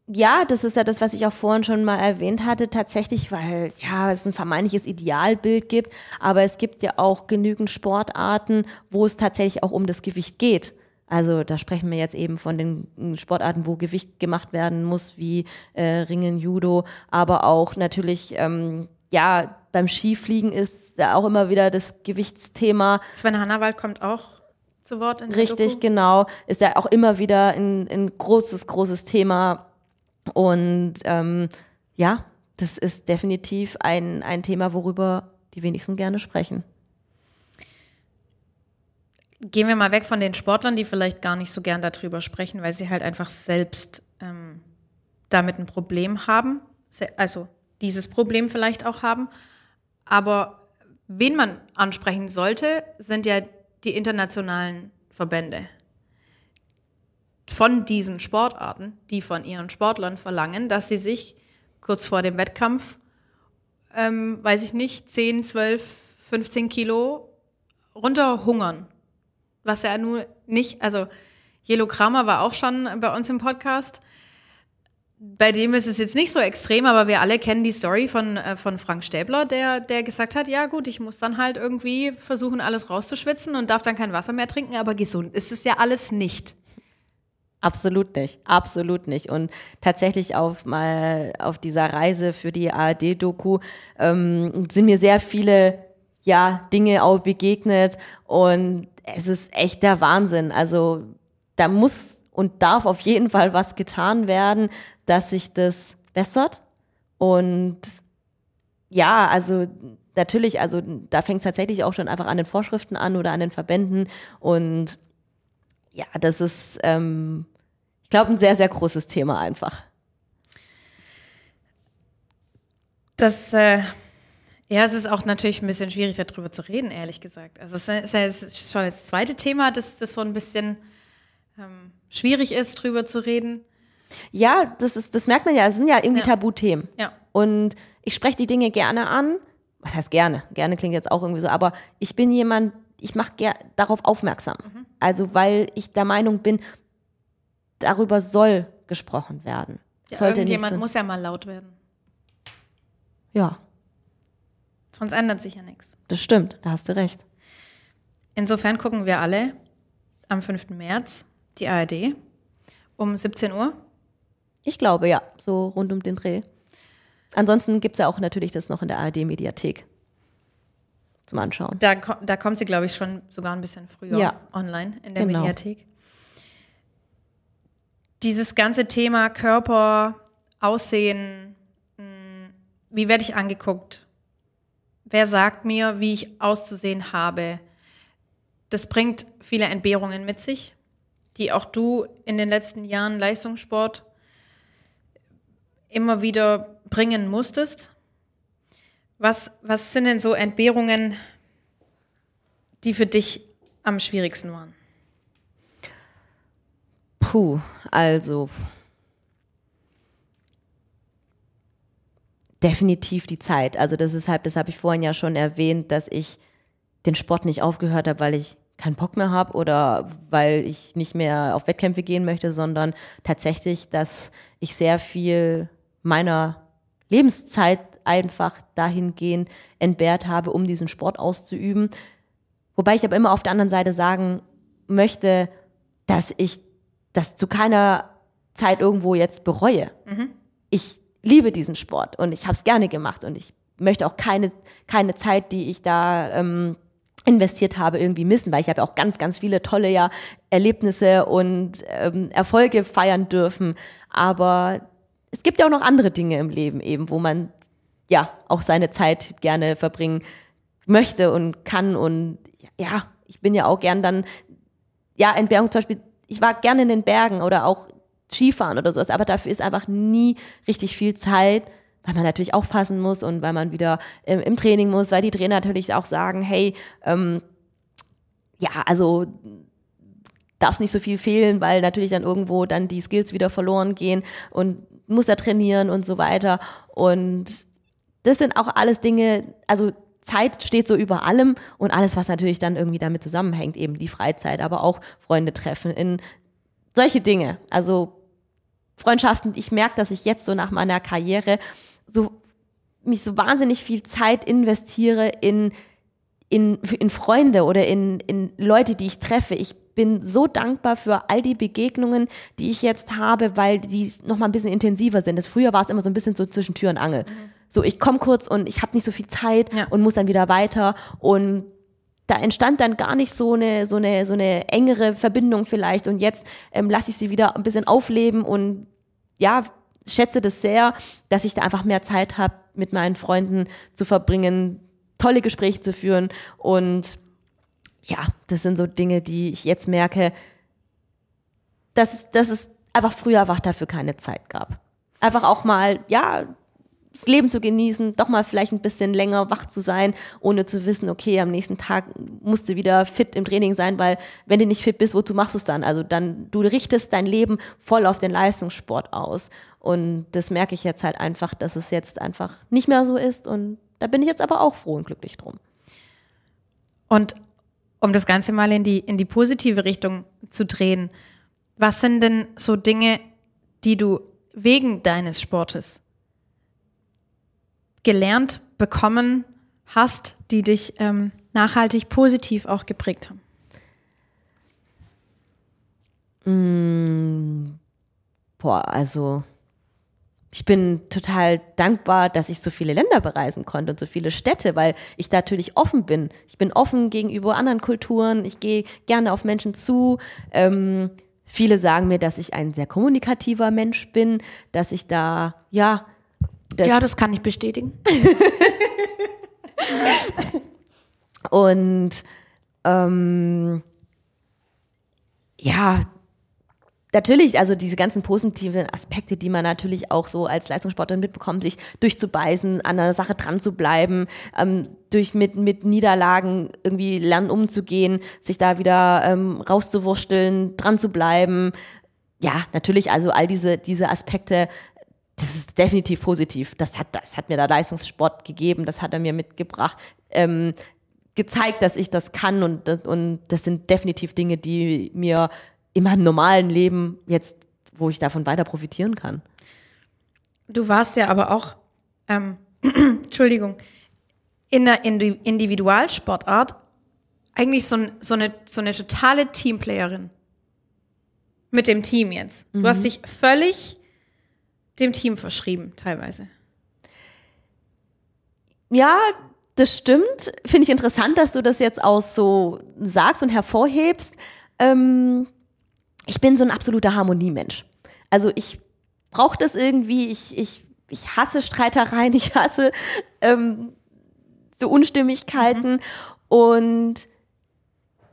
Ja, das ist ja das, was ich auch vorhin schon mal erwähnt hatte, tatsächlich, weil ja, es ein vermeintliches Idealbild gibt, aber es gibt ja auch genügend Sportarten, wo es tatsächlich auch um das Gewicht geht. Also da sprechen wir jetzt eben von den Sportarten, wo Gewicht gemacht werden muss, wie äh, Ringen, Judo, aber auch natürlich, ähm, ja, beim Skifliegen ist ja auch immer wieder das Gewichtsthema. Sven Hannawald kommt auch zu Wort in der Richtig, Doku. genau. Ist ja auch immer wieder ein, ein großes, großes Thema. Und ähm, ja, das ist definitiv ein, ein Thema, worüber die wenigsten gerne sprechen. Gehen wir mal weg von den Sportlern, die vielleicht gar nicht so gern darüber sprechen, weil sie halt einfach selbst ähm, damit ein Problem haben. Also dieses Problem vielleicht auch haben. Aber wen man ansprechen sollte, sind ja die internationalen Verbände von diesen Sportarten, die von ihren Sportlern verlangen, dass sie sich kurz vor dem Wettkampf, ähm, weiß ich nicht, 10, 12, 15 Kilo runterhungern. Was ja nur nicht, also Jelo Kramer war auch schon bei uns im Podcast. Bei dem ist es jetzt nicht so extrem, aber wir alle kennen die Story von, äh, von Frank Stäbler, der, der gesagt hat, ja gut, ich muss dann halt irgendwie versuchen, alles rauszuschwitzen und darf dann kein Wasser mehr trinken, aber gesund ist es ja alles nicht. Absolut nicht, absolut nicht. Und tatsächlich auf mal auf dieser Reise für die ARD-Doku ähm, sind mir sehr viele ja Dinge auch begegnet und es ist echt der Wahnsinn. Also da muss und darf auf jeden Fall was getan werden, dass sich das bessert. Und ja, also natürlich, also da fängt es tatsächlich auch schon einfach an den Vorschriften an oder an den Verbänden und ja, das ist, ähm, ich glaube, ein sehr, sehr großes Thema einfach. Das, äh, ja, es ist auch natürlich ein bisschen schwierig, darüber zu reden, ehrlich gesagt. Also es ist, ja- ist schon das zweite Thema, das, das so ein bisschen ähm, schwierig ist, drüber zu reden. Ja, das ist, das merkt man ja, es sind ja irgendwie Ja. Tabuthemen. Ja. Und ich spreche die Dinge gerne an. Was heißt gerne? Gerne klingt jetzt auch irgendwie so, aber ich bin jemand, ich mache darauf aufmerksam. Mhm. Also, weil ich der Meinung bin, darüber soll gesprochen werden. Ja, Sollte irgendjemand so, muss ja mal laut werden. Ja, Sonst ändert sich ja nichts. das stimmt, da hast du recht. Insofern gucken wir alle am 5. März die ARD um 17 Uhr. Ich glaube, ja, so rund um den Dreh. Ansonsten gibt's ja auch natürlich das noch in der ARD-Mediathek zum Anschauen. Da, da kommt sie, glaube ich, schon sogar ein bisschen früher Ja. online in der Genau. Mediathek. Dieses ganze Thema Körper, Aussehen, mh, wie werde ich angeguckt? Wer sagt mir, wie ich auszusehen habe? Das bringt viele Entbehrungen mit sich, die auch du in den letzten Jahren Leistungssport immer wieder bringen musstest. Was, was sind denn so Entbehrungen, die für dich am schwierigsten waren? Puh, also definitiv die Zeit. Also das ist halt, das habe ich vorhin ja schon erwähnt, dass ich den Sport nicht aufgehört habe, weil ich keinen Bock mehr habe oder weil ich nicht mehr auf Wettkämpfe gehen möchte, sondern tatsächlich, dass ich sehr viel meiner Lebenszeit einfach dahingehend entbehrt habe, um diesen Sport auszuüben. Wobei ich aber immer auf der anderen Seite sagen möchte, dass ich das zu keiner Zeit irgendwo jetzt bereue. Ich liebe diesen Sport und ich habe es gerne gemacht und ich möchte auch keine, keine Zeit, die ich da ähm, investiert habe, irgendwie missen, weil ich habe auch ganz, ganz viele tolle ja Erlebnisse und ähm, Erfolge feiern dürfen. Aber es gibt ja auch noch andere Dinge im Leben eben, wo man ja auch seine Zeit gerne verbringen möchte und kann. Und ja, ich bin ja auch gern dann, ja, in Bergen zum Beispiel, ich war gerne in den Bergen oder auch Skifahren oder sowas, aber dafür ist einfach nie richtig viel Zeit weil man natürlich aufpassen muss und weil man wieder im, im Training muss, weil die Trainer natürlich auch sagen, hey, ähm, ja, also darf es nicht so viel fehlen, weil natürlich dann irgendwo dann die Skills wieder verloren gehen und muss er trainieren und so weiter. Und das sind auch alles Dinge, also Zeit steht so über allem und alles, was natürlich dann irgendwie damit zusammenhängt, eben die Freizeit, aber auch Freunde treffen in solche Dinge. Also Freundschaften, ich merke, dass ich jetzt so nach meiner Karriere so mich so wahnsinnig viel Zeit investiere in in, in Freunde oder in, in Leute, die ich treffe. Ich bin so dankbar für all die Begegnungen, die ich jetzt habe, weil die noch mal ein bisschen intensiver sind. Das früher war es immer so ein bisschen so zwischen Tür und Angel. Mhm. So, ich komme kurz und ich habe nicht so viel Zeit ja. und muss dann wieder weiter und da entstand dann gar nicht so eine so eine so eine engere Verbindung vielleicht und jetzt ähm, lasse ich sie wieder ein bisschen aufleben und ja schätze das sehr, dass ich da einfach mehr Zeit habe, mit meinen Freunden zu verbringen, tolle Gespräche zu führen. Und ja, das sind so Dinge, die ich jetzt merke, dass, dass es einfach früher einfach dafür keine Zeit gab. Einfach auch mal, ja, das Leben zu genießen, doch mal vielleicht ein bisschen länger wach zu sein, ohne zu wissen, okay, am nächsten Tag musst du wieder fit im Training sein, weil wenn du nicht fit bist, wozu machst du es dann? Also dann, du richtest dein Leben voll auf den Leistungssport aus. Und das merke ich jetzt halt einfach, dass es jetzt einfach nicht mehr so ist. Und da bin ich jetzt aber auch froh und glücklich drum. Und um das Ganze mal in die, in die positive Richtung zu drehen, was sind denn so Dinge, die du wegen deines Sportes gelernt bekommen hast, die dich ähm, nachhaltig positiv auch geprägt haben? Mm, boah, also ich bin total dankbar, dass ich so viele Länder bereisen konnte und so viele Städte, weil ich da natürlich offen bin. Ich bin offen gegenüber anderen Kulturen. Ich gehe gerne auf Menschen zu. Ähm, viele sagen mir, dass ich ein sehr kommunikativer Mensch bin, dass ich da, ja. Das ja, das kann ich bestätigen. und ähm, ja, natürlich, also diese ganzen positiven Aspekte, die man natürlich auch so als Leistungssportler mitbekommt, sich durchzubeißen, an einer Sache dran zu bleiben, ähm, durch mit, mit Niederlagen irgendwie lernen umzugehen, sich da wieder ähm, rauszuwursteln, dran zu bleiben. Ja, natürlich, also all diese, diese Aspekte, das ist definitiv positiv. Das hat, das hat mir der Leistungssport gegeben, das hat er mir mitgebracht. Ähm, gezeigt, dass ich das kann und, und das sind definitiv Dinge, die mir in meinem normalen Leben jetzt, wo ich davon weiter profitieren kann. Du warst ja aber auch, ähm, Entschuldigung, in der Individualsportart eigentlich so, so, eine, so eine totale Teamplayerin. Mit dem Team jetzt. Du mhm. hast dich völlig dem Team verschrieben, teilweise. Ja, das stimmt. Finde ich interessant, dass du das jetzt auch so sagst und hervorhebst. Ähm, ich bin so ein absoluter Harmoniemensch. Also ich brauche das irgendwie, ich, ich, ich hasse Streitereien, ich hasse ähm, so Unstimmigkeiten. Mhm. Und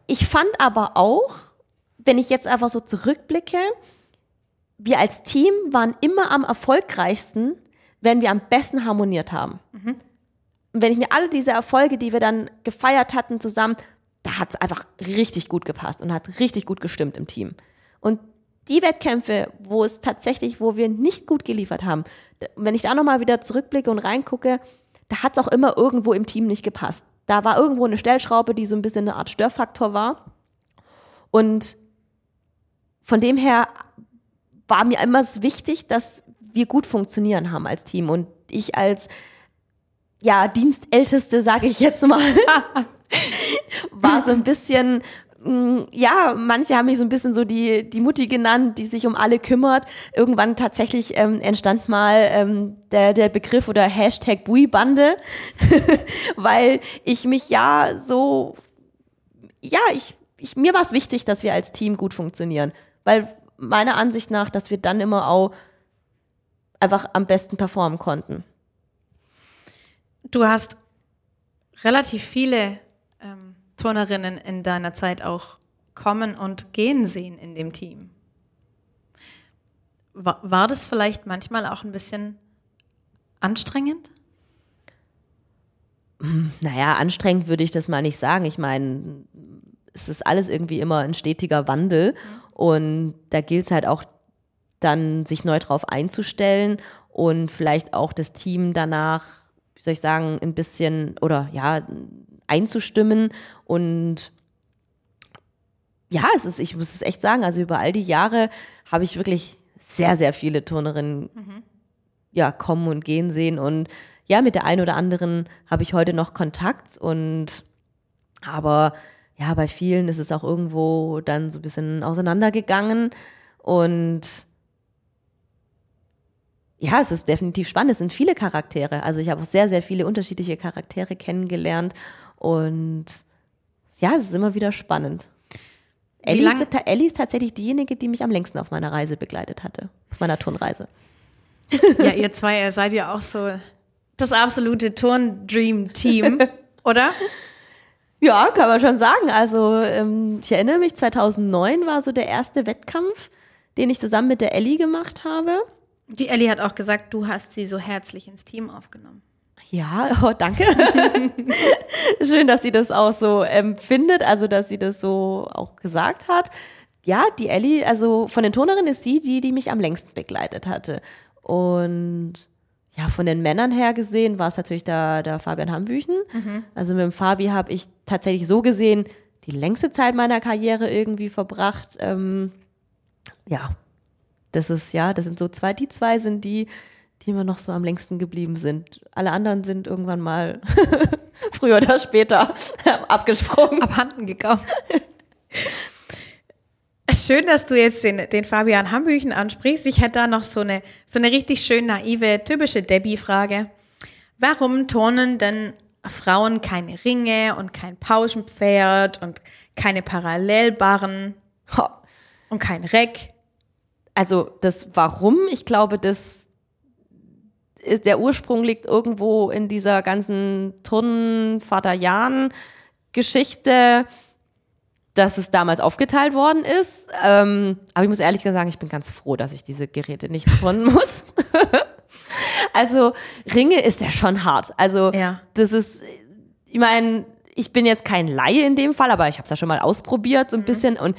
ich fand aber auch, wenn ich jetzt einfach so zurückblicke, wir als Team waren immer am erfolgreichsten, wenn wir am besten harmoniert haben. Mhm. Und wenn ich mir alle diese Erfolge, die wir dann gefeiert hatten zusammen, da hat es einfach richtig gut gepasst und hat richtig gut gestimmt im Team. Und die Wettkämpfe, wo es tatsächlich, wo wir nicht gut geliefert haben, wenn ich da nochmal wieder zurückblicke und reingucke, da hat es auch immer irgendwo im Team nicht gepasst. Da war irgendwo eine Stellschraube, die so ein bisschen eine Art Störfaktor war. Und von dem her war mir immer wichtig, dass wir gut funktionieren haben als Team. Und ich als ja, Dienstälteste, sage ich jetzt mal, war so ein bisschen mh, ja, manche haben mich so ein bisschen so die, die Mutti genannt, die sich um alle kümmert. Irgendwann tatsächlich ähm, entstand mal ähm, der, der Begriff oder Hashtag Bui-Bande, weil ich mich ja so, ja, ich, ich, mir war es wichtig, dass wir als Team gut funktionieren, weil meiner Ansicht nach, dass wir dann immer auch einfach am besten performen konnten. Du hast relativ viele ähm, Turnerinnen in deiner Zeit auch kommen und gehen sehen in dem Team. War, war das vielleicht manchmal auch ein bisschen anstrengend? Naja, anstrengend würde ich das mal nicht sagen. Ich meine, es ist alles irgendwie immer ein stetiger Wandel und da gilt es halt auch dann, sich neu drauf einzustellen und vielleicht auch das Team danach, wie soll ich sagen, ein bisschen oder ja, einzustimmen. Und ja, es ist, ich muss es echt sagen, also über all die Jahre habe ich wirklich sehr, sehr viele Turnerinnen ja, kommen und gehen sehen. Und ja, mit der einen oder anderen habe ich heute noch Kontakt und aber ja, bei vielen ist es auch irgendwo dann so ein bisschen auseinandergegangen und ja, es ist definitiv spannend. Es sind viele Charaktere. Also ich habe auch sehr, sehr viele unterschiedliche Charaktere kennengelernt und ja, es ist immer wieder spannend. Ellie ist, Ellie ist tatsächlich diejenige, die mich am längsten auf meiner Reise begleitet hatte, auf meiner Turnreise. Ja, ihr zwei, ihr seid ja auch so das absolute Turn-Dream-Team, oder? Ja, kann man schon sagen. Also ähm, ich erinnere mich, 2009 war so der erste Wettkampf, den ich zusammen mit der Ellie gemacht habe. Die Ellie hat auch gesagt, du hast sie so herzlich ins Team aufgenommen. Ja, oh, danke. Schön, dass sie das auch so empfindet, also dass sie das so auch gesagt hat. Ja, die Ellie, also von den Turnerinnen ist sie die, die mich am längsten begleitet hatte. Und ja, von den Männern her gesehen war es natürlich der, der Fabian Hambüchen. Also mit dem Fabi habe ich tatsächlich so gesehen die längste Zeit meiner Karriere irgendwie verbracht. Ähm, ja, das ist ja, das sind so zwei, die zwei sind die, die immer noch so am längsten geblieben sind. Alle anderen sind irgendwann mal früher oder später abgesprungen. Abhanden gekommen. Schön, dass du jetzt den, den Fabian Hambüchen ansprichst. Ich hätte da noch so eine, so eine richtig schön naive, typische Debbie-Frage. Warum turnen denn Frauen keine Ringe und kein Pauschenpferd und keine Parallelbarren und kein Reck? Also das Warum, ich glaube, das ist, der Ursprung liegt irgendwo in dieser ganzen Turnen-Vater-Jan-Geschichte, dass es damals aufgeteilt worden ist. Ähm, aber ich muss ehrlich sagen, ich bin ganz froh, dass ich diese Geräte nicht turnen muss. also Ringe ist ja schon hart. Also Ja. das ist, ich meine, ich bin jetzt kein Laie in dem Fall, aber ich habe es ja schon mal ausprobiert so ein bisschen und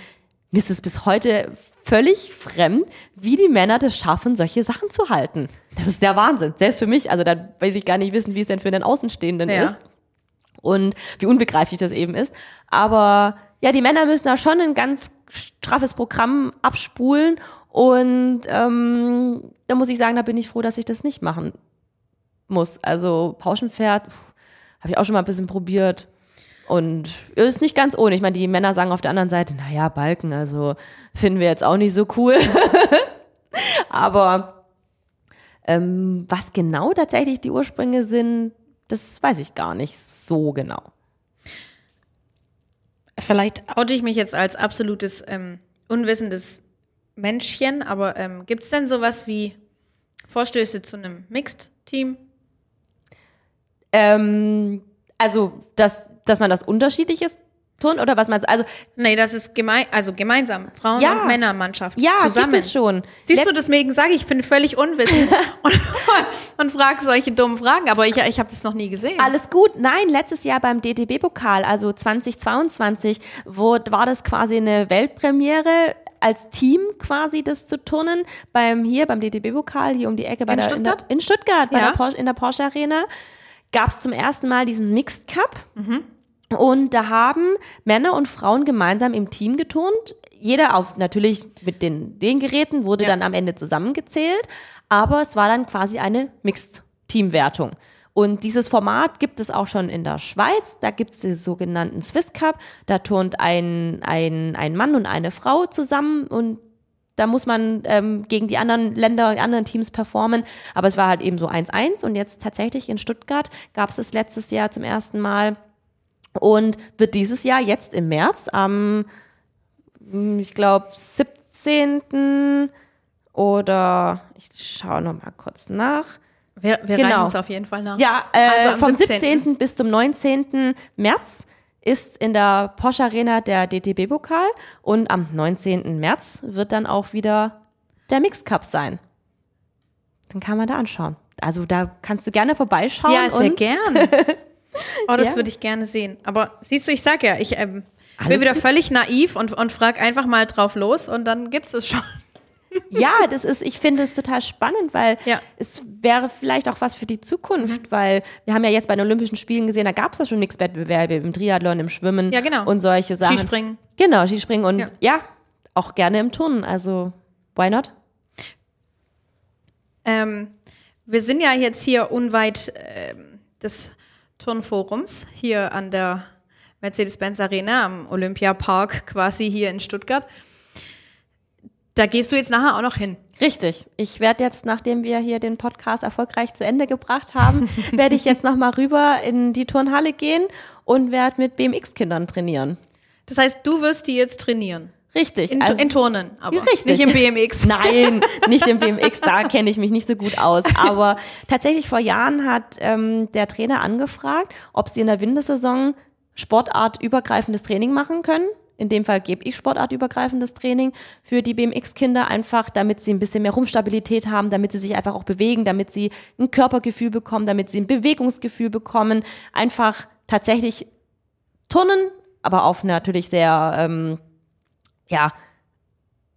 mir ist es bis heute völlig fremd, wie die Männer das schaffen, solche Sachen zu halten. Das ist der Wahnsinn. Selbst für mich, also da weiß ich gar nicht wissen, wie es denn für den Außenstehenden Ja. ist und wie unbegreiflich das eben ist. Aber ja, die Männer müssen da schon ein ganz straffes Programm abspulen und ähm, da muss ich sagen, da bin ich froh, dass ich das nicht machen muss. Also Pauschenpferd habe ich auch schon mal ein bisschen probiert und ist nicht ganz ohne. Ich meine, die Männer sagen auf der anderen Seite, naja, Balken, also finden wir jetzt auch nicht so cool. Aber ähm, was genau tatsächlich die Ursprünge sind, das weiß ich gar nicht so genau. Vielleicht oute ich mich jetzt als absolutes ähm, unwissendes Menschchen, aber ähm, gibt es denn sowas wie Vorstöße zu einem Mixed-Team? Ähm, also, dass, dass man das unterschiedliches tun oder was meinst du? Also, Nee, das ist gemein, also gemeinsam, Frauen- Ja. und Männermannschaft ja, zusammen. gibt es schon. Siehst Let- du, deswegen sage ich, ich bin völlig unwissend und, und frage solche dummen Fragen, aber ich, ich habe das noch nie gesehen. Alles gut. Nein, letztes Jahr beim DTB-Pokal, also 2022, wo, war das quasi eine Weltpremiere als Team quasi das zu turnen beim hier beim DTB-Pokal hier um die Ecke bei In der Stuttgart? In, der, in Stuttgart bei Ja. der Porsche, in der Porsche Arena gab es zum ersten Mal diesen Mixed Cup und da haben Männer und Frauen gemeinsam im Team geturnt. Jeder auf natürlich mit den, den Geräten wurde Ja. dann am Ende zusammengezählt, aber es war dann quasi eine Mixed Teamwertung. Und dieses Format gibt es auch schon in der Schweiz. Da gibt es den sogenannten Swiss Cup. Da turnt ein, ein, ein Mann und eine Frau zusammen und da muss man ähm, gegen die anderen Länder, anderen Teams performen. Aber es war halt eben so 1-1 und jetzt tatsächlich in Stuttgart gab es es letztes Jahr zum ersten Mal und wird dieses Jahr jetzt im März am, ich glaube, 17. oder ich schaue noch mal kurz nach. Wir, wir Genau. es auf jeden Fall nach. Ja, äh, Also vom 17.. 17. bis zum 19. März ist in der Porsche Arena der DTB-Pokal und am 19. März wird dann auch wieder der Mix Cup sein. Dann kann man da anschauen. Also da kannst du gerne vorbeischauen. Ja, sehr und gerne. Oh, das Ja. würde ich gerne sehen. Aber siehst du, ich sag ja, ich ähm, bin wieder gut. völlig naiv und, und frag einfach mal drauf los und dann gibt's es schon. Ja, das ist, ich finde es total spannend, weil Ja. es wäre vielleicht auch was für die Zukunft, weil wir haben ja jetzt bei den Olympischen Spielen gesehen, da gab es ja schon Mixwettbewerbe im Triathlon, im Schwimmen Ja, genau. und solche Sachen. Skispringen. Genau, Skispringen und Ja. ja. auch gerne im Turnen. Also, why not? Ähm, wir sind ja jetzt hier unweit ähm, des Turnforums, hier an der Mercedes-Benz Arena am Olympiapark quasi hier in Stuttgart. Da gehst du jetzt nachher auch noch hin. Richtig. Ich werde jetzt, nachdem wir hier den Podcast erfolgreich zu Ende gebracht haben, werde ich jetzt nochmal rüber in die Turnhalle gehen und werde mit BMX-Kindern trainieren. Das heißt, du wirst die jetzt trainieren. Richtig. In, also- in Turnen, aber Richtig. nicht im BMX. Nein, nicht im BMX, da kenne ich mich nicht so gut aus. Aber tatsächlich vor Jahren hat ähm, der Trainer angefragt, ob sie in der Wintersaison sportartübergreifendes Training machen können. In dem Fall gebe ich sportartübergreifendes Training für die BMX-Kinder einfach, damit sie ein bisschen mehr Rumpfstabilität haben, damit sie sich einfach auch bewegen, damit sie ein Körpergefühl bekommen, damit sie ein Bewegungsgefühl bekommen. Einfach tatsächlich turnen, aber auf natürlich sehr, ähm, ja,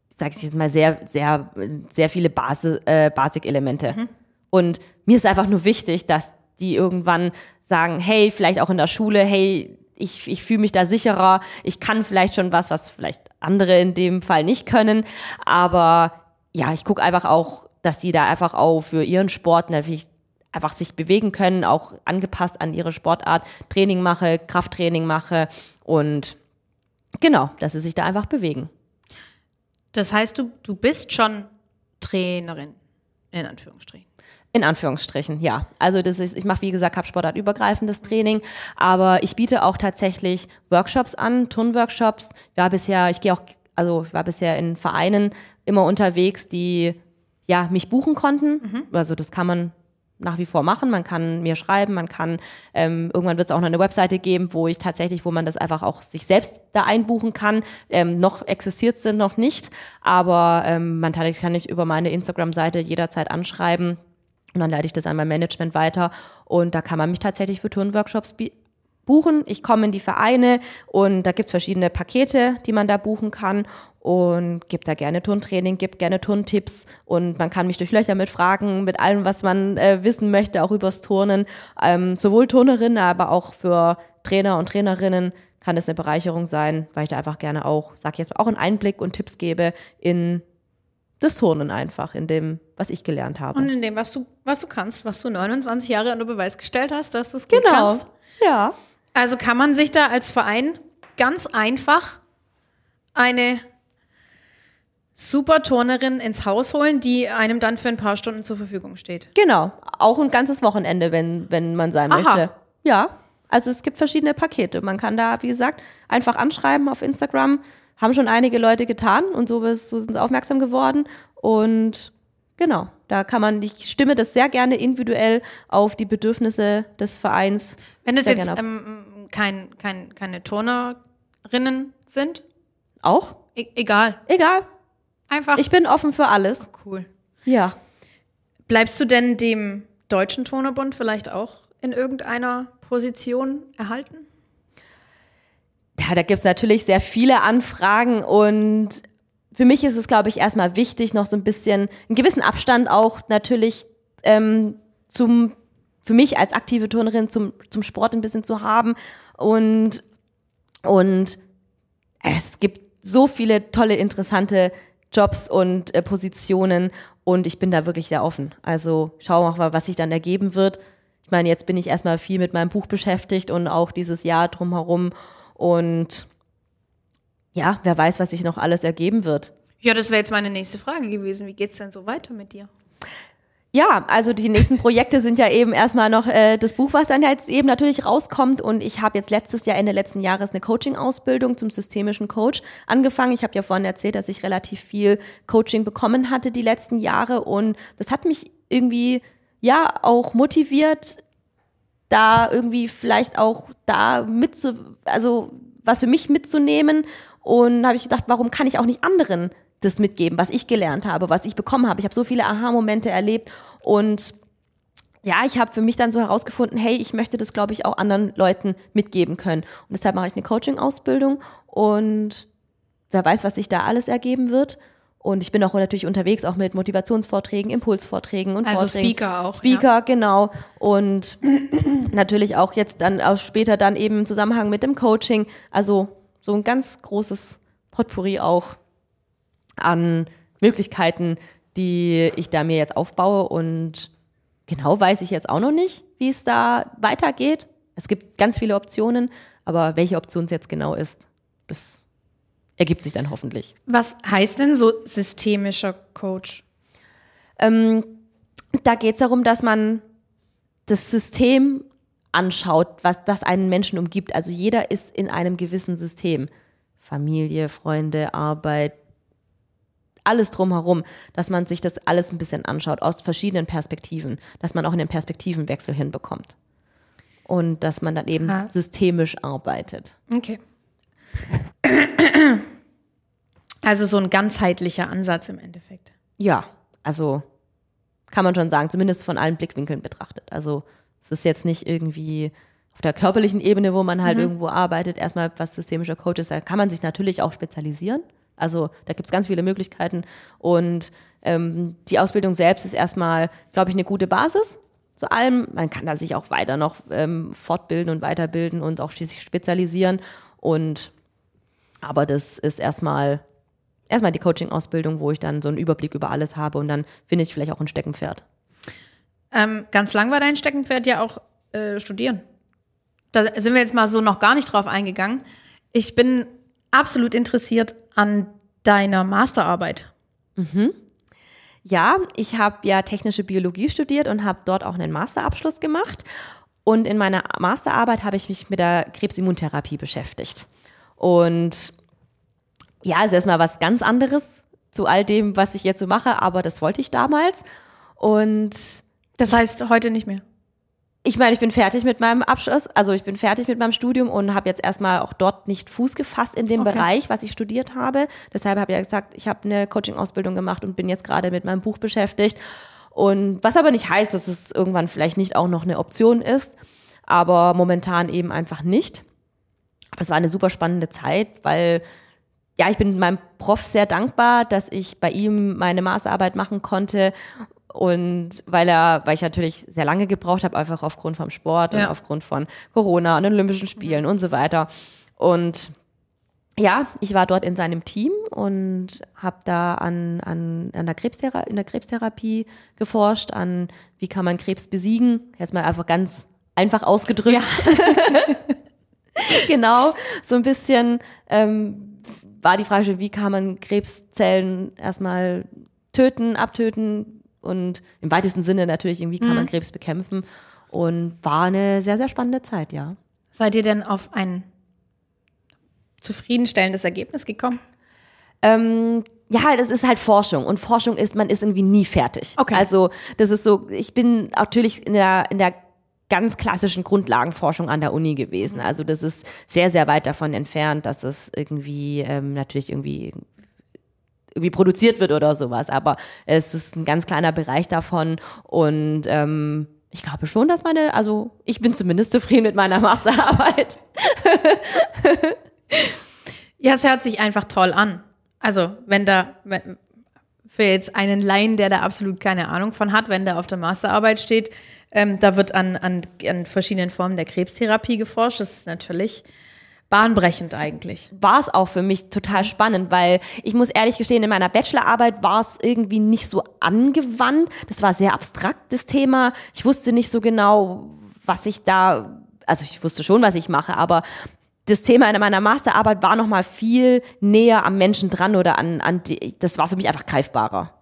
ich sage jetzt mal, sehr, sehr, sehr viele Basi äh, Basic-Elemente. Und mir ist einfach nur wichtig, dass die irgendwann sagen, hey, vielleicht auch in der Schule, hey, ich, ich fühle mich da sicherer, ich kann vielleicht schon was, was vielleicht andere in dem Fall nicht können. Aber ja, ich gucke einfach auch, dass die da einfach auch für ihren Sport natürlich einfach sich bewegen können, auch angepasst an ihre Sportart, Training mache, Krafttraining mache und genau, dass sie sich da einfach bewegen. Das heißt, du, du bist schon Trainerin, in Anführungsstrichen. In Anführungsstrichen, ja. Also das ist, ich mache wie gesagt Kampfsportart übergreifendes Training, aber ich biete auch tatsächlich Workshops an, Turnworkshops. Ich war bisher, ich gehe auch, also ich war bisher in Vereinen immer unterwegs, die ja mich buchen konnten. Also das kann man nach wie vor machen. Man kann mir schreiben, man kann ähm, irgendwann wird es auch noch eine Webseite geben, wo ich tatsächlich, wo man das einfach auch sich selbst da einbuchen kann. Ähm, noch existiert es noch nicht, aber ähm, man kann, kann mich über meine Instagram-Seite jederzeit anschreiben. Und dann leite ich das an mein Management weiter. Und da kann man mich tatsächlich für Turnworkshops buchen. Ich komme in die Vereine und da gibt's verschiedene Pakete, die man da buchen kann. Und gibt da gerne Turntraining, gibt gerne Turntipps und man kann mich durchlöchern mit Fragen, mit allem, was man äh, wissen möchte, auch übers Turnen. Ähm, sowohl Turnerinnen, aber auch für Trainer und Trainerinnen kann es eine Bereicherung sein, weil ich da einfach gerne auch, sag ich jetzt mal, auch einen Einblick und Tipps gebe in das Turnen einfach, in dem, was ich gelernt habe. Und in dem, was du, was du kannst, was du 29 Jahre unter Beweis gestellt hast, dass du es genau. kannst. Ja. Also kann man sich da als Verein ganz einfach eine super Turnerin ins Haus holen, die einem dann für ein paar Stunden zur Verfügung steht. Genau, auch ein ganzes Wochenende, wenn, wenn man sein Aha. möchte. Ja, also es gibt verschiedene Pakete. Man kann da, wie gesagt, einfach anschreiben auf Instagram. Haben schon einige Leute getan und so, so sind sie aufmerksam geworden. Und genau, da kann man, ich stimme das sehr gerne individuell auf die Bedürfnisse des Vereins. Wenn das sehr jetzt ähm, kein, kein, keine Turnerinnen sind, Auch? e egal. Egal, Einfach ich bin offen für alles. cool. Ja. Bleibst du denn dem Deutschen Turnerbund vielleicht auch in irgendeiner Position erhalten? Ja, da gibt's natürlich sehr viele Anfragen und für mich ist es, glaube ich, erstmal wichtig, noch so ein bisschen einen gewissen Abstand auch natürlich ähm, zum, für mich als aktive Turnerin zum, zum Sport ein bisschen zu haben und, und es gibt so viele tolle, interessante Jobs und äh, Positionen und ich bin da wirklich sehr offen. Also schau mal, was sich dann ergeben wird. Ich meine, jetzt bin ich erstmal viel mit meinem Buch beschäftigt und auch dieses Jahr drumherum und ja, wer weiß, was sich noch alles ergeben wird. Ja, das wäre jetzt meine nächste Frage gewesen. Wie geht's denn so weiter mit dir? Ja, also die nächsten Projekte sind ja eben erstmal noch äh, das Buch, was dann jetzt eben natürlich rauskommt. Und ich habe jetzt letztes Jahr, Ende letzten Jahres, eine Coaching-Ausbildung zum systemischen Coach angefangen. Ich habe ja vorhin erzählt, dass ich relativ viel Coaching bekommen hatte die letzten Jahre. Und das hat mich irgendwie ja auch motiviert, da irgendwie vielleicht auch da mitzu, also was für mich mitzunehmen. Und habe ich gedacht, warum kann ich auch nicht anderen das mitgeben, was ich gelernt habe, was ich bekommen habe. Ich habe so viele Aha-Momente erlebt und ja, ich habe für mich dann so herausgefunden, hey, ich möchte das, glaube ich, auch anderen Leuten mitgeben können. Und deshalb mache ich eine Coaching-Ausbildung und wer weiß, was sich da alles ergeben wird. Und ich bin auch natürlich unterwegs, auch mit Motivationsvorträgen, Impulsvorträgen und Also Vorträgen. Speaker auch, Speaker, ja. genau. Und natürlich auch jetzt dann auch später dann eben im Zusammenhang mit dem Coaching. Also so ein ganz großes Potpourri auch an Möglichkeiten, die ich da mir jetzt aufbaue. Und genau weiß ich jetzt auch noch nicht, wie es da weitergeht. Es gibt ganz viele Optionen, aber welche Option es jetzt genau ist, das ergibt sich dann hoffentlich. Was heißt denn so systemischer Coach? Ähm, da geht es darum, dass man das System anschaut, was das einen Menschen umgibt. Also jeder ist in einem gewissen System. Familie, Freunde, Arbeit, alles drumherum, dass man sich das alles ein bisschen anschaut, aus verschiedenen Perspektiven, dass man auch einen Perspektivenwechsel hinbekommt. Und dass man dann eben Ah. systemisch arbeitet. Okay. Also so ein ganzheitlicher Ansatz im Endeffekt. Ja, also kann man schon sagen, zumindest von allen Blickwinkeln betrachtet. Also es ist jetzt nicht irgendwie auf der körperlichen Ebene, wo man halt irgendwo arbeitet, erstmal was systemischer Coach ist, da kann man sich natürlich auch spezialisieren. Also da gibt es ganz viele Möglichkeiten. Und ähm, die Ausbildung selbst ist erstmal, glaube ich, eine gute Basis zu allem. Man kann da sich auch weiter noch ähm, fortbilden und weiterbilden und auch sich spezialisieren. Und aber das ist erstmal erstmal die Coaching-Ausbildung, wo ich dann so einen Überblick über alles habe und dann finde ich vielleicht auch ein Steckenpferd. Ähm, ganz lang war dein Steckenpferd ja auch äh, studieren. Da sind wir jetzt mal so noch gar nicht drauf eingegangen. Ich bin absolut interessiert an deiner Masterarbeit. Ja, ich habe ja technische Biologie studiert und habe dort auch einen Masterabschluss gemacht. Und in meiner Masterarbeit habe ich mich mit der Krebsimmuntherapie beschäftigt. Und ja, es ist erstmal was ganz anderes zu all dem, was ich jetzt so mache, aber das wollte ich damals. Und Das heißt heute nicht mehr. Ich meine, ich bin fertig mit meinem Abschluss, also ich bin fertig mit meinem Studium und habe jetzt erstmal auch dort nicht Fuß gefasst in dem Okay. Bereich, was ich studiert habe. Deshalb habe ich ja gesagt, ich habe eine Coaching-Ausbildung gemacht und bin jetzt gerade mit meinem Buch beschäftigt. Und was aber nicht heißt, dass es irgendwann vielleicht nicht auch noch eine Option ist, aber momentan eben einfach nicht. Aber es war eine super spannende Zeit, weil ja, ich bin meinem Prof sehr dankbar, dass ich bei ihm meine Masterarbeit machen konnte und weil er, weil ich natürlich sehr lange gebraucht habe, einfach aufgrund vom Sport und Ja. aufgrund von Corona und den Olympischen Spielen und so weiter. Und ja, ich war dort in seinem Team und habe da an, an, an der Krebsthera in der Krebstherapie geforscht, an wie kann man Krebs besiegen. Erstmal einfach ganz einfach ausgedrückt. genau, so ein bisschen ähm, war die Frage, wie kann man Krebszellen erstmal töten, abtöten und im weitesten Sinne natürlich, wie kann man Krebs bekämpfen. Und war eine sehr, sehr spannende Zeit, ja. Seid ihr denn auf ein zufriedenstellendes Ergebnis gekommen? Ähm, ja, das ist halt Forschung und Forschung ist, man ist irgendwie nie fertig. Okay. Also das ist so, ich bin natürlich in der, in der ganz klassischen Grundlagenforschung an der Uni gewesen. Also das ist sehr, sehr weit davon entfernt, dass es irgendwie ähm, natürlich irgendwie irgendwie produziert wird oder sowas. Aber es ist ein ganz kleiner Bereich davon und ähm, ich glaube schon, dass meine, also ich bin zumindest zufrieden mit meiner Masterarbeit. Ja, es hört sich einfach toll an. Also, wenn da, wenn, für jetzt einen Laien, der da absolut keine Ahnung von hat, wenn der auf der Masterarbeit steht, ähm, da wird an, an, an verschiedenen Formen der Krebstherapie geforscht. Das ist natürlich bahnbrechend eigentlich. war es auch für mich total spannend, weil ich muss ehrlich gestehen, in meiner Bachelorarbeit war es irgendwie nicht so angewandt. Das war sehr abstrakt, das Thema. Ich wusste nicht so genau, was ich da, also ich wusste schon, was ich mache, aber das Thema in meiner Masterarbeit war noch mal viel näher am Menschen dran oder an, an die, das war für mich einfach greifbarer.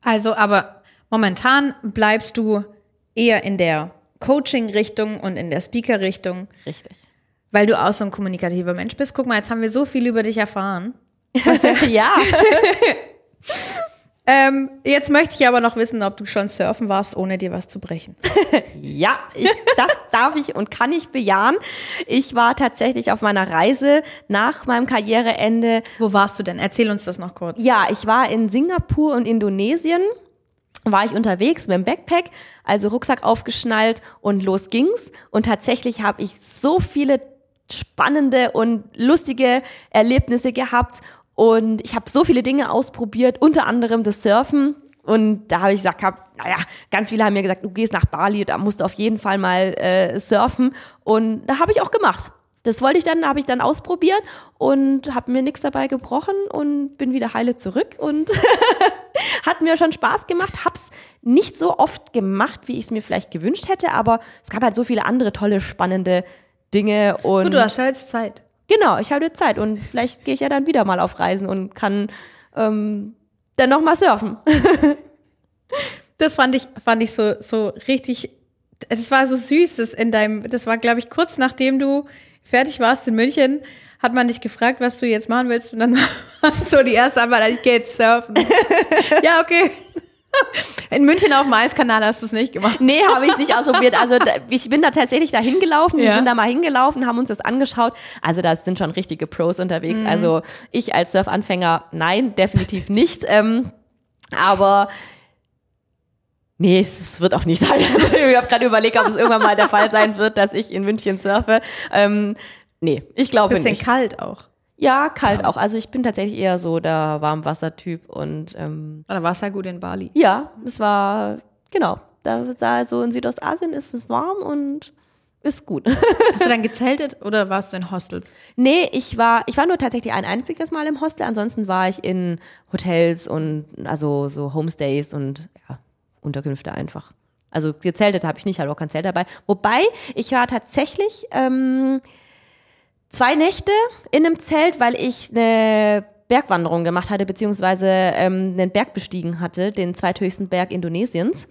Also, aber momentan bleibst du eher in der Coaching-Richtung und in der Speaker-Richtung, Richtig. Weil du auch so ein kommunikativer Mensch bist. Guck mal, jetzt haben wir so viel über dich erfahren. ja. Ähm, jetzt möchte ich aber noch wissen, ob du schon surfen warst, ohne dir was zu brechen. Ja, ich, das darf ich und kann ich bejahen. Ich war tatsächlich auf meiner Reise nach meinem Karriereende. Wo warst du denn? Erzähl uns das noch kurz. Ja, ich war in Singapur und Indonesien. War ich unterwegs mit dem Backpack, also Rucksack aufgeschnallt und los ging's. Und tatsächlich habe ich so viele spannende und lustige Erlebnisse gehabt und ich habe so viele Dinge ausprobiert, unter anderem das Surfen. Und da habe ich gesagt, hab, naja, ganz viele haben mir gesagt, du gehst nach Bali, da musst du auf jeden Fall mal äh, surfen. Und da habe ich auch gemacht. Das wollte ich dann, habe ich dann ausprobiert und habe mir nichts dabei gebrochen und bin wieder heile zurück und hat mir schon Spaß gemacht. Hab's nicht so oft gemacht, wie ich es mir vielleicht gewünscht hätte, aber es gab halt so viele andere tolle, spannende Dinge und Gut, du hast ja jetzt Zeit. Genau, ich habe Zeit und vielleicht gehe ich ja dann wieder mal auf Reisen und kann ähm, dann noch mal surfen. Das fand ich, fand ich so, so richtig, das war so süß, das in deinem, das war, glaube ich, kurz nachdem du fertig warst in München, hat man dich gefragt, was du jetzt machen willst und dann war so die erste Antwort, ich gehe jetzt surfen. ja, okay. In München auf dem Eiskanal hast du es nicht gemacht. Nee, habe ich nicht ausprobiert. Also da, ich bin da tatsächlich da hingelaufen, wir Ja. sind da mal hingelaufen, haben uns das angeschaut. Also da sind schon richtige Pros unterwegs. Mhm. Also ich als Surfanfänger, nein, definitiv nicht. Ähm, aber nee, es wird auch nicht sein. Also, ich habe gerade überlegt, ob es irgendwann mal der Fall sein wird, dass ich in München surfe. Ähm, nee, ich glaube Bisschen nicht. kalt auch. Ja, kalt auch. Also ich bin tatsächlich eher so der Warmwassertyp und ähm, Da war es ja gut in Bali. ja, es war, genau, da, da so in Südostasien ist es warm und ist gut. Hast du dann gezeltet oder warst du in Hostels? nee, ich war, ich war nur tatsächlich ein einziges Mal im Hostel, ansonsten war ich in Hotels und also so Homestays und ja, Unterkünfte einfach. Also gezeltet habe ich nicht, hatte auch kein Zelt dabei. Wobei, ich war tatsächlich ähm, zwei Nächte in einem Zelt, weil ich eine Bergwanderung gemacht hatte, beziehungsweise ähm, einen Berg bestiegen hatte, den zweithöchsten Berg Indonesiens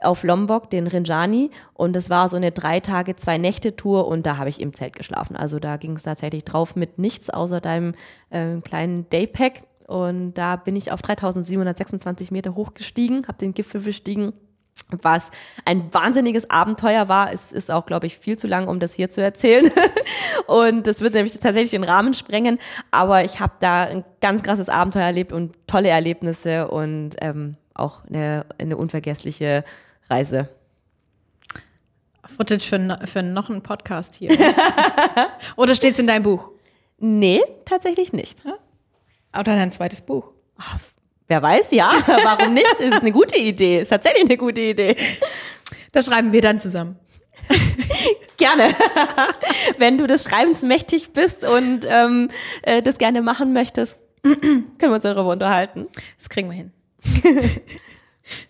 auf Lombok, den Rinjani. Und es war so eine drei Tage, zwei Nächte Tour und da habe ich im Zelt geschlafen. Also da ging es tatsächlich drauf mit nichts außer deinem ähm, kleinen Daypack. Und da bin ich auf 3726 Meter hochgestiegen, habe den Gipfel bestiegen was ein wahnsinniges Abenteuer war. Es ist auch, glaube ich, viel zu lang, um das hier zu erzählen. Und das wird nämlich tatsächlich den Rahmen sprengen. Aber ich habe da ein ganz krasses Abenteuer erlebt und tolle Erlebnisse und ähm, auch eine, eine unvergessliche Reise. Footage für, für noch einen Podcast hier. oder steht es in deinem Buch? Nee, tatsächlich nicht. Oder dein zweites Buch? Wer weiß, ja. Warum nicht? Ist eine gute Idee. Ist tatsächlich eine gute Idee. Das schreiben wir dann zusammen. Gerne. Wenn du des Schreibens mächtig bist und ähm, äh, das gerne machen möchtest, können wir uns darüber unterhalten. Das kriegen wir hin.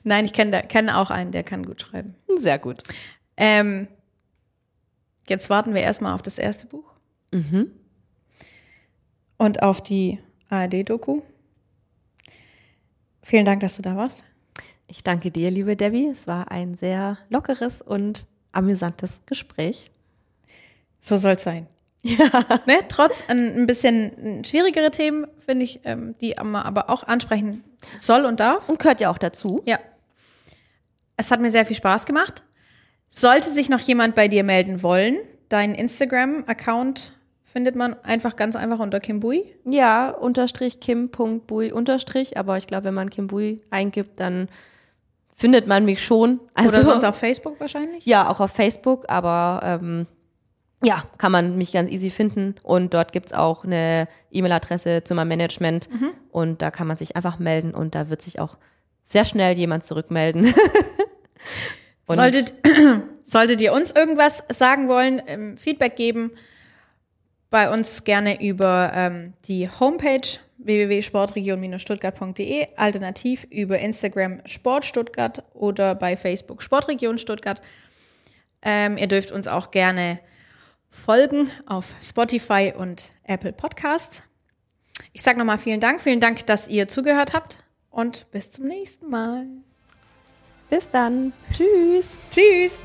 Nein, ich kenne kenn auch einen, der kann gut schreiben. Sehr gut. Ähm, jetzt warten wir erstmal auf das erste Buch. Und auf die ARD-Doku. Vielen Dank, dass du da warst. Ich danke dir, liebe Debbie. Es war ein sehr lockeres und amüsantes Gespräch. So soll es sein. Ne? Trotz ein, ein bisschen schwierigere Themen, finde ich, ähm, die man aber auch ansprechen soll und darf. Und gehört ja auch dazu. Ja. Es hat mir sehr viel Spaß gemacht. Sollte sich noch jemand bei dir melden wollen, deinen Instagram-Account findet man einfach ganz einfach unter Kim Bui. Ja, unterstrich kim.bui unterstrich. Aber ich glaube, wenn man Kim Bui eingibt, dann findet man mich schon. Also, Oder sonst auf Facebook wahrscheinlich. Ja, auch auf Facebook, aber ähm, ja, kann man mich ganz easy finden. Und dort gibt's auch eine E-Mail-Adresse zu meinem Management. Und da kann man sich einfach melden und da wird sich auch sehr schnell jemand zurückmelden. Solltet, solltet ihr uns irgendwas sagen wollen, ähm, Feedback geben, bei uns gerne über ähm, die Homepage www.sportregion-stuttgart.de, alternativ über Instagram Sport Stuttgart oder bei Facebook Sportregion Stuttgart. Ähm, ihr dürft uns auch gerne folgen auf Spotify und Apple Podcasts. Ich sage nochmal vielen Dank. Vielen Dank, dass ihr zugehört habt und bis zum nächsten Mal. Bis dann. Tschüss. Tschüss.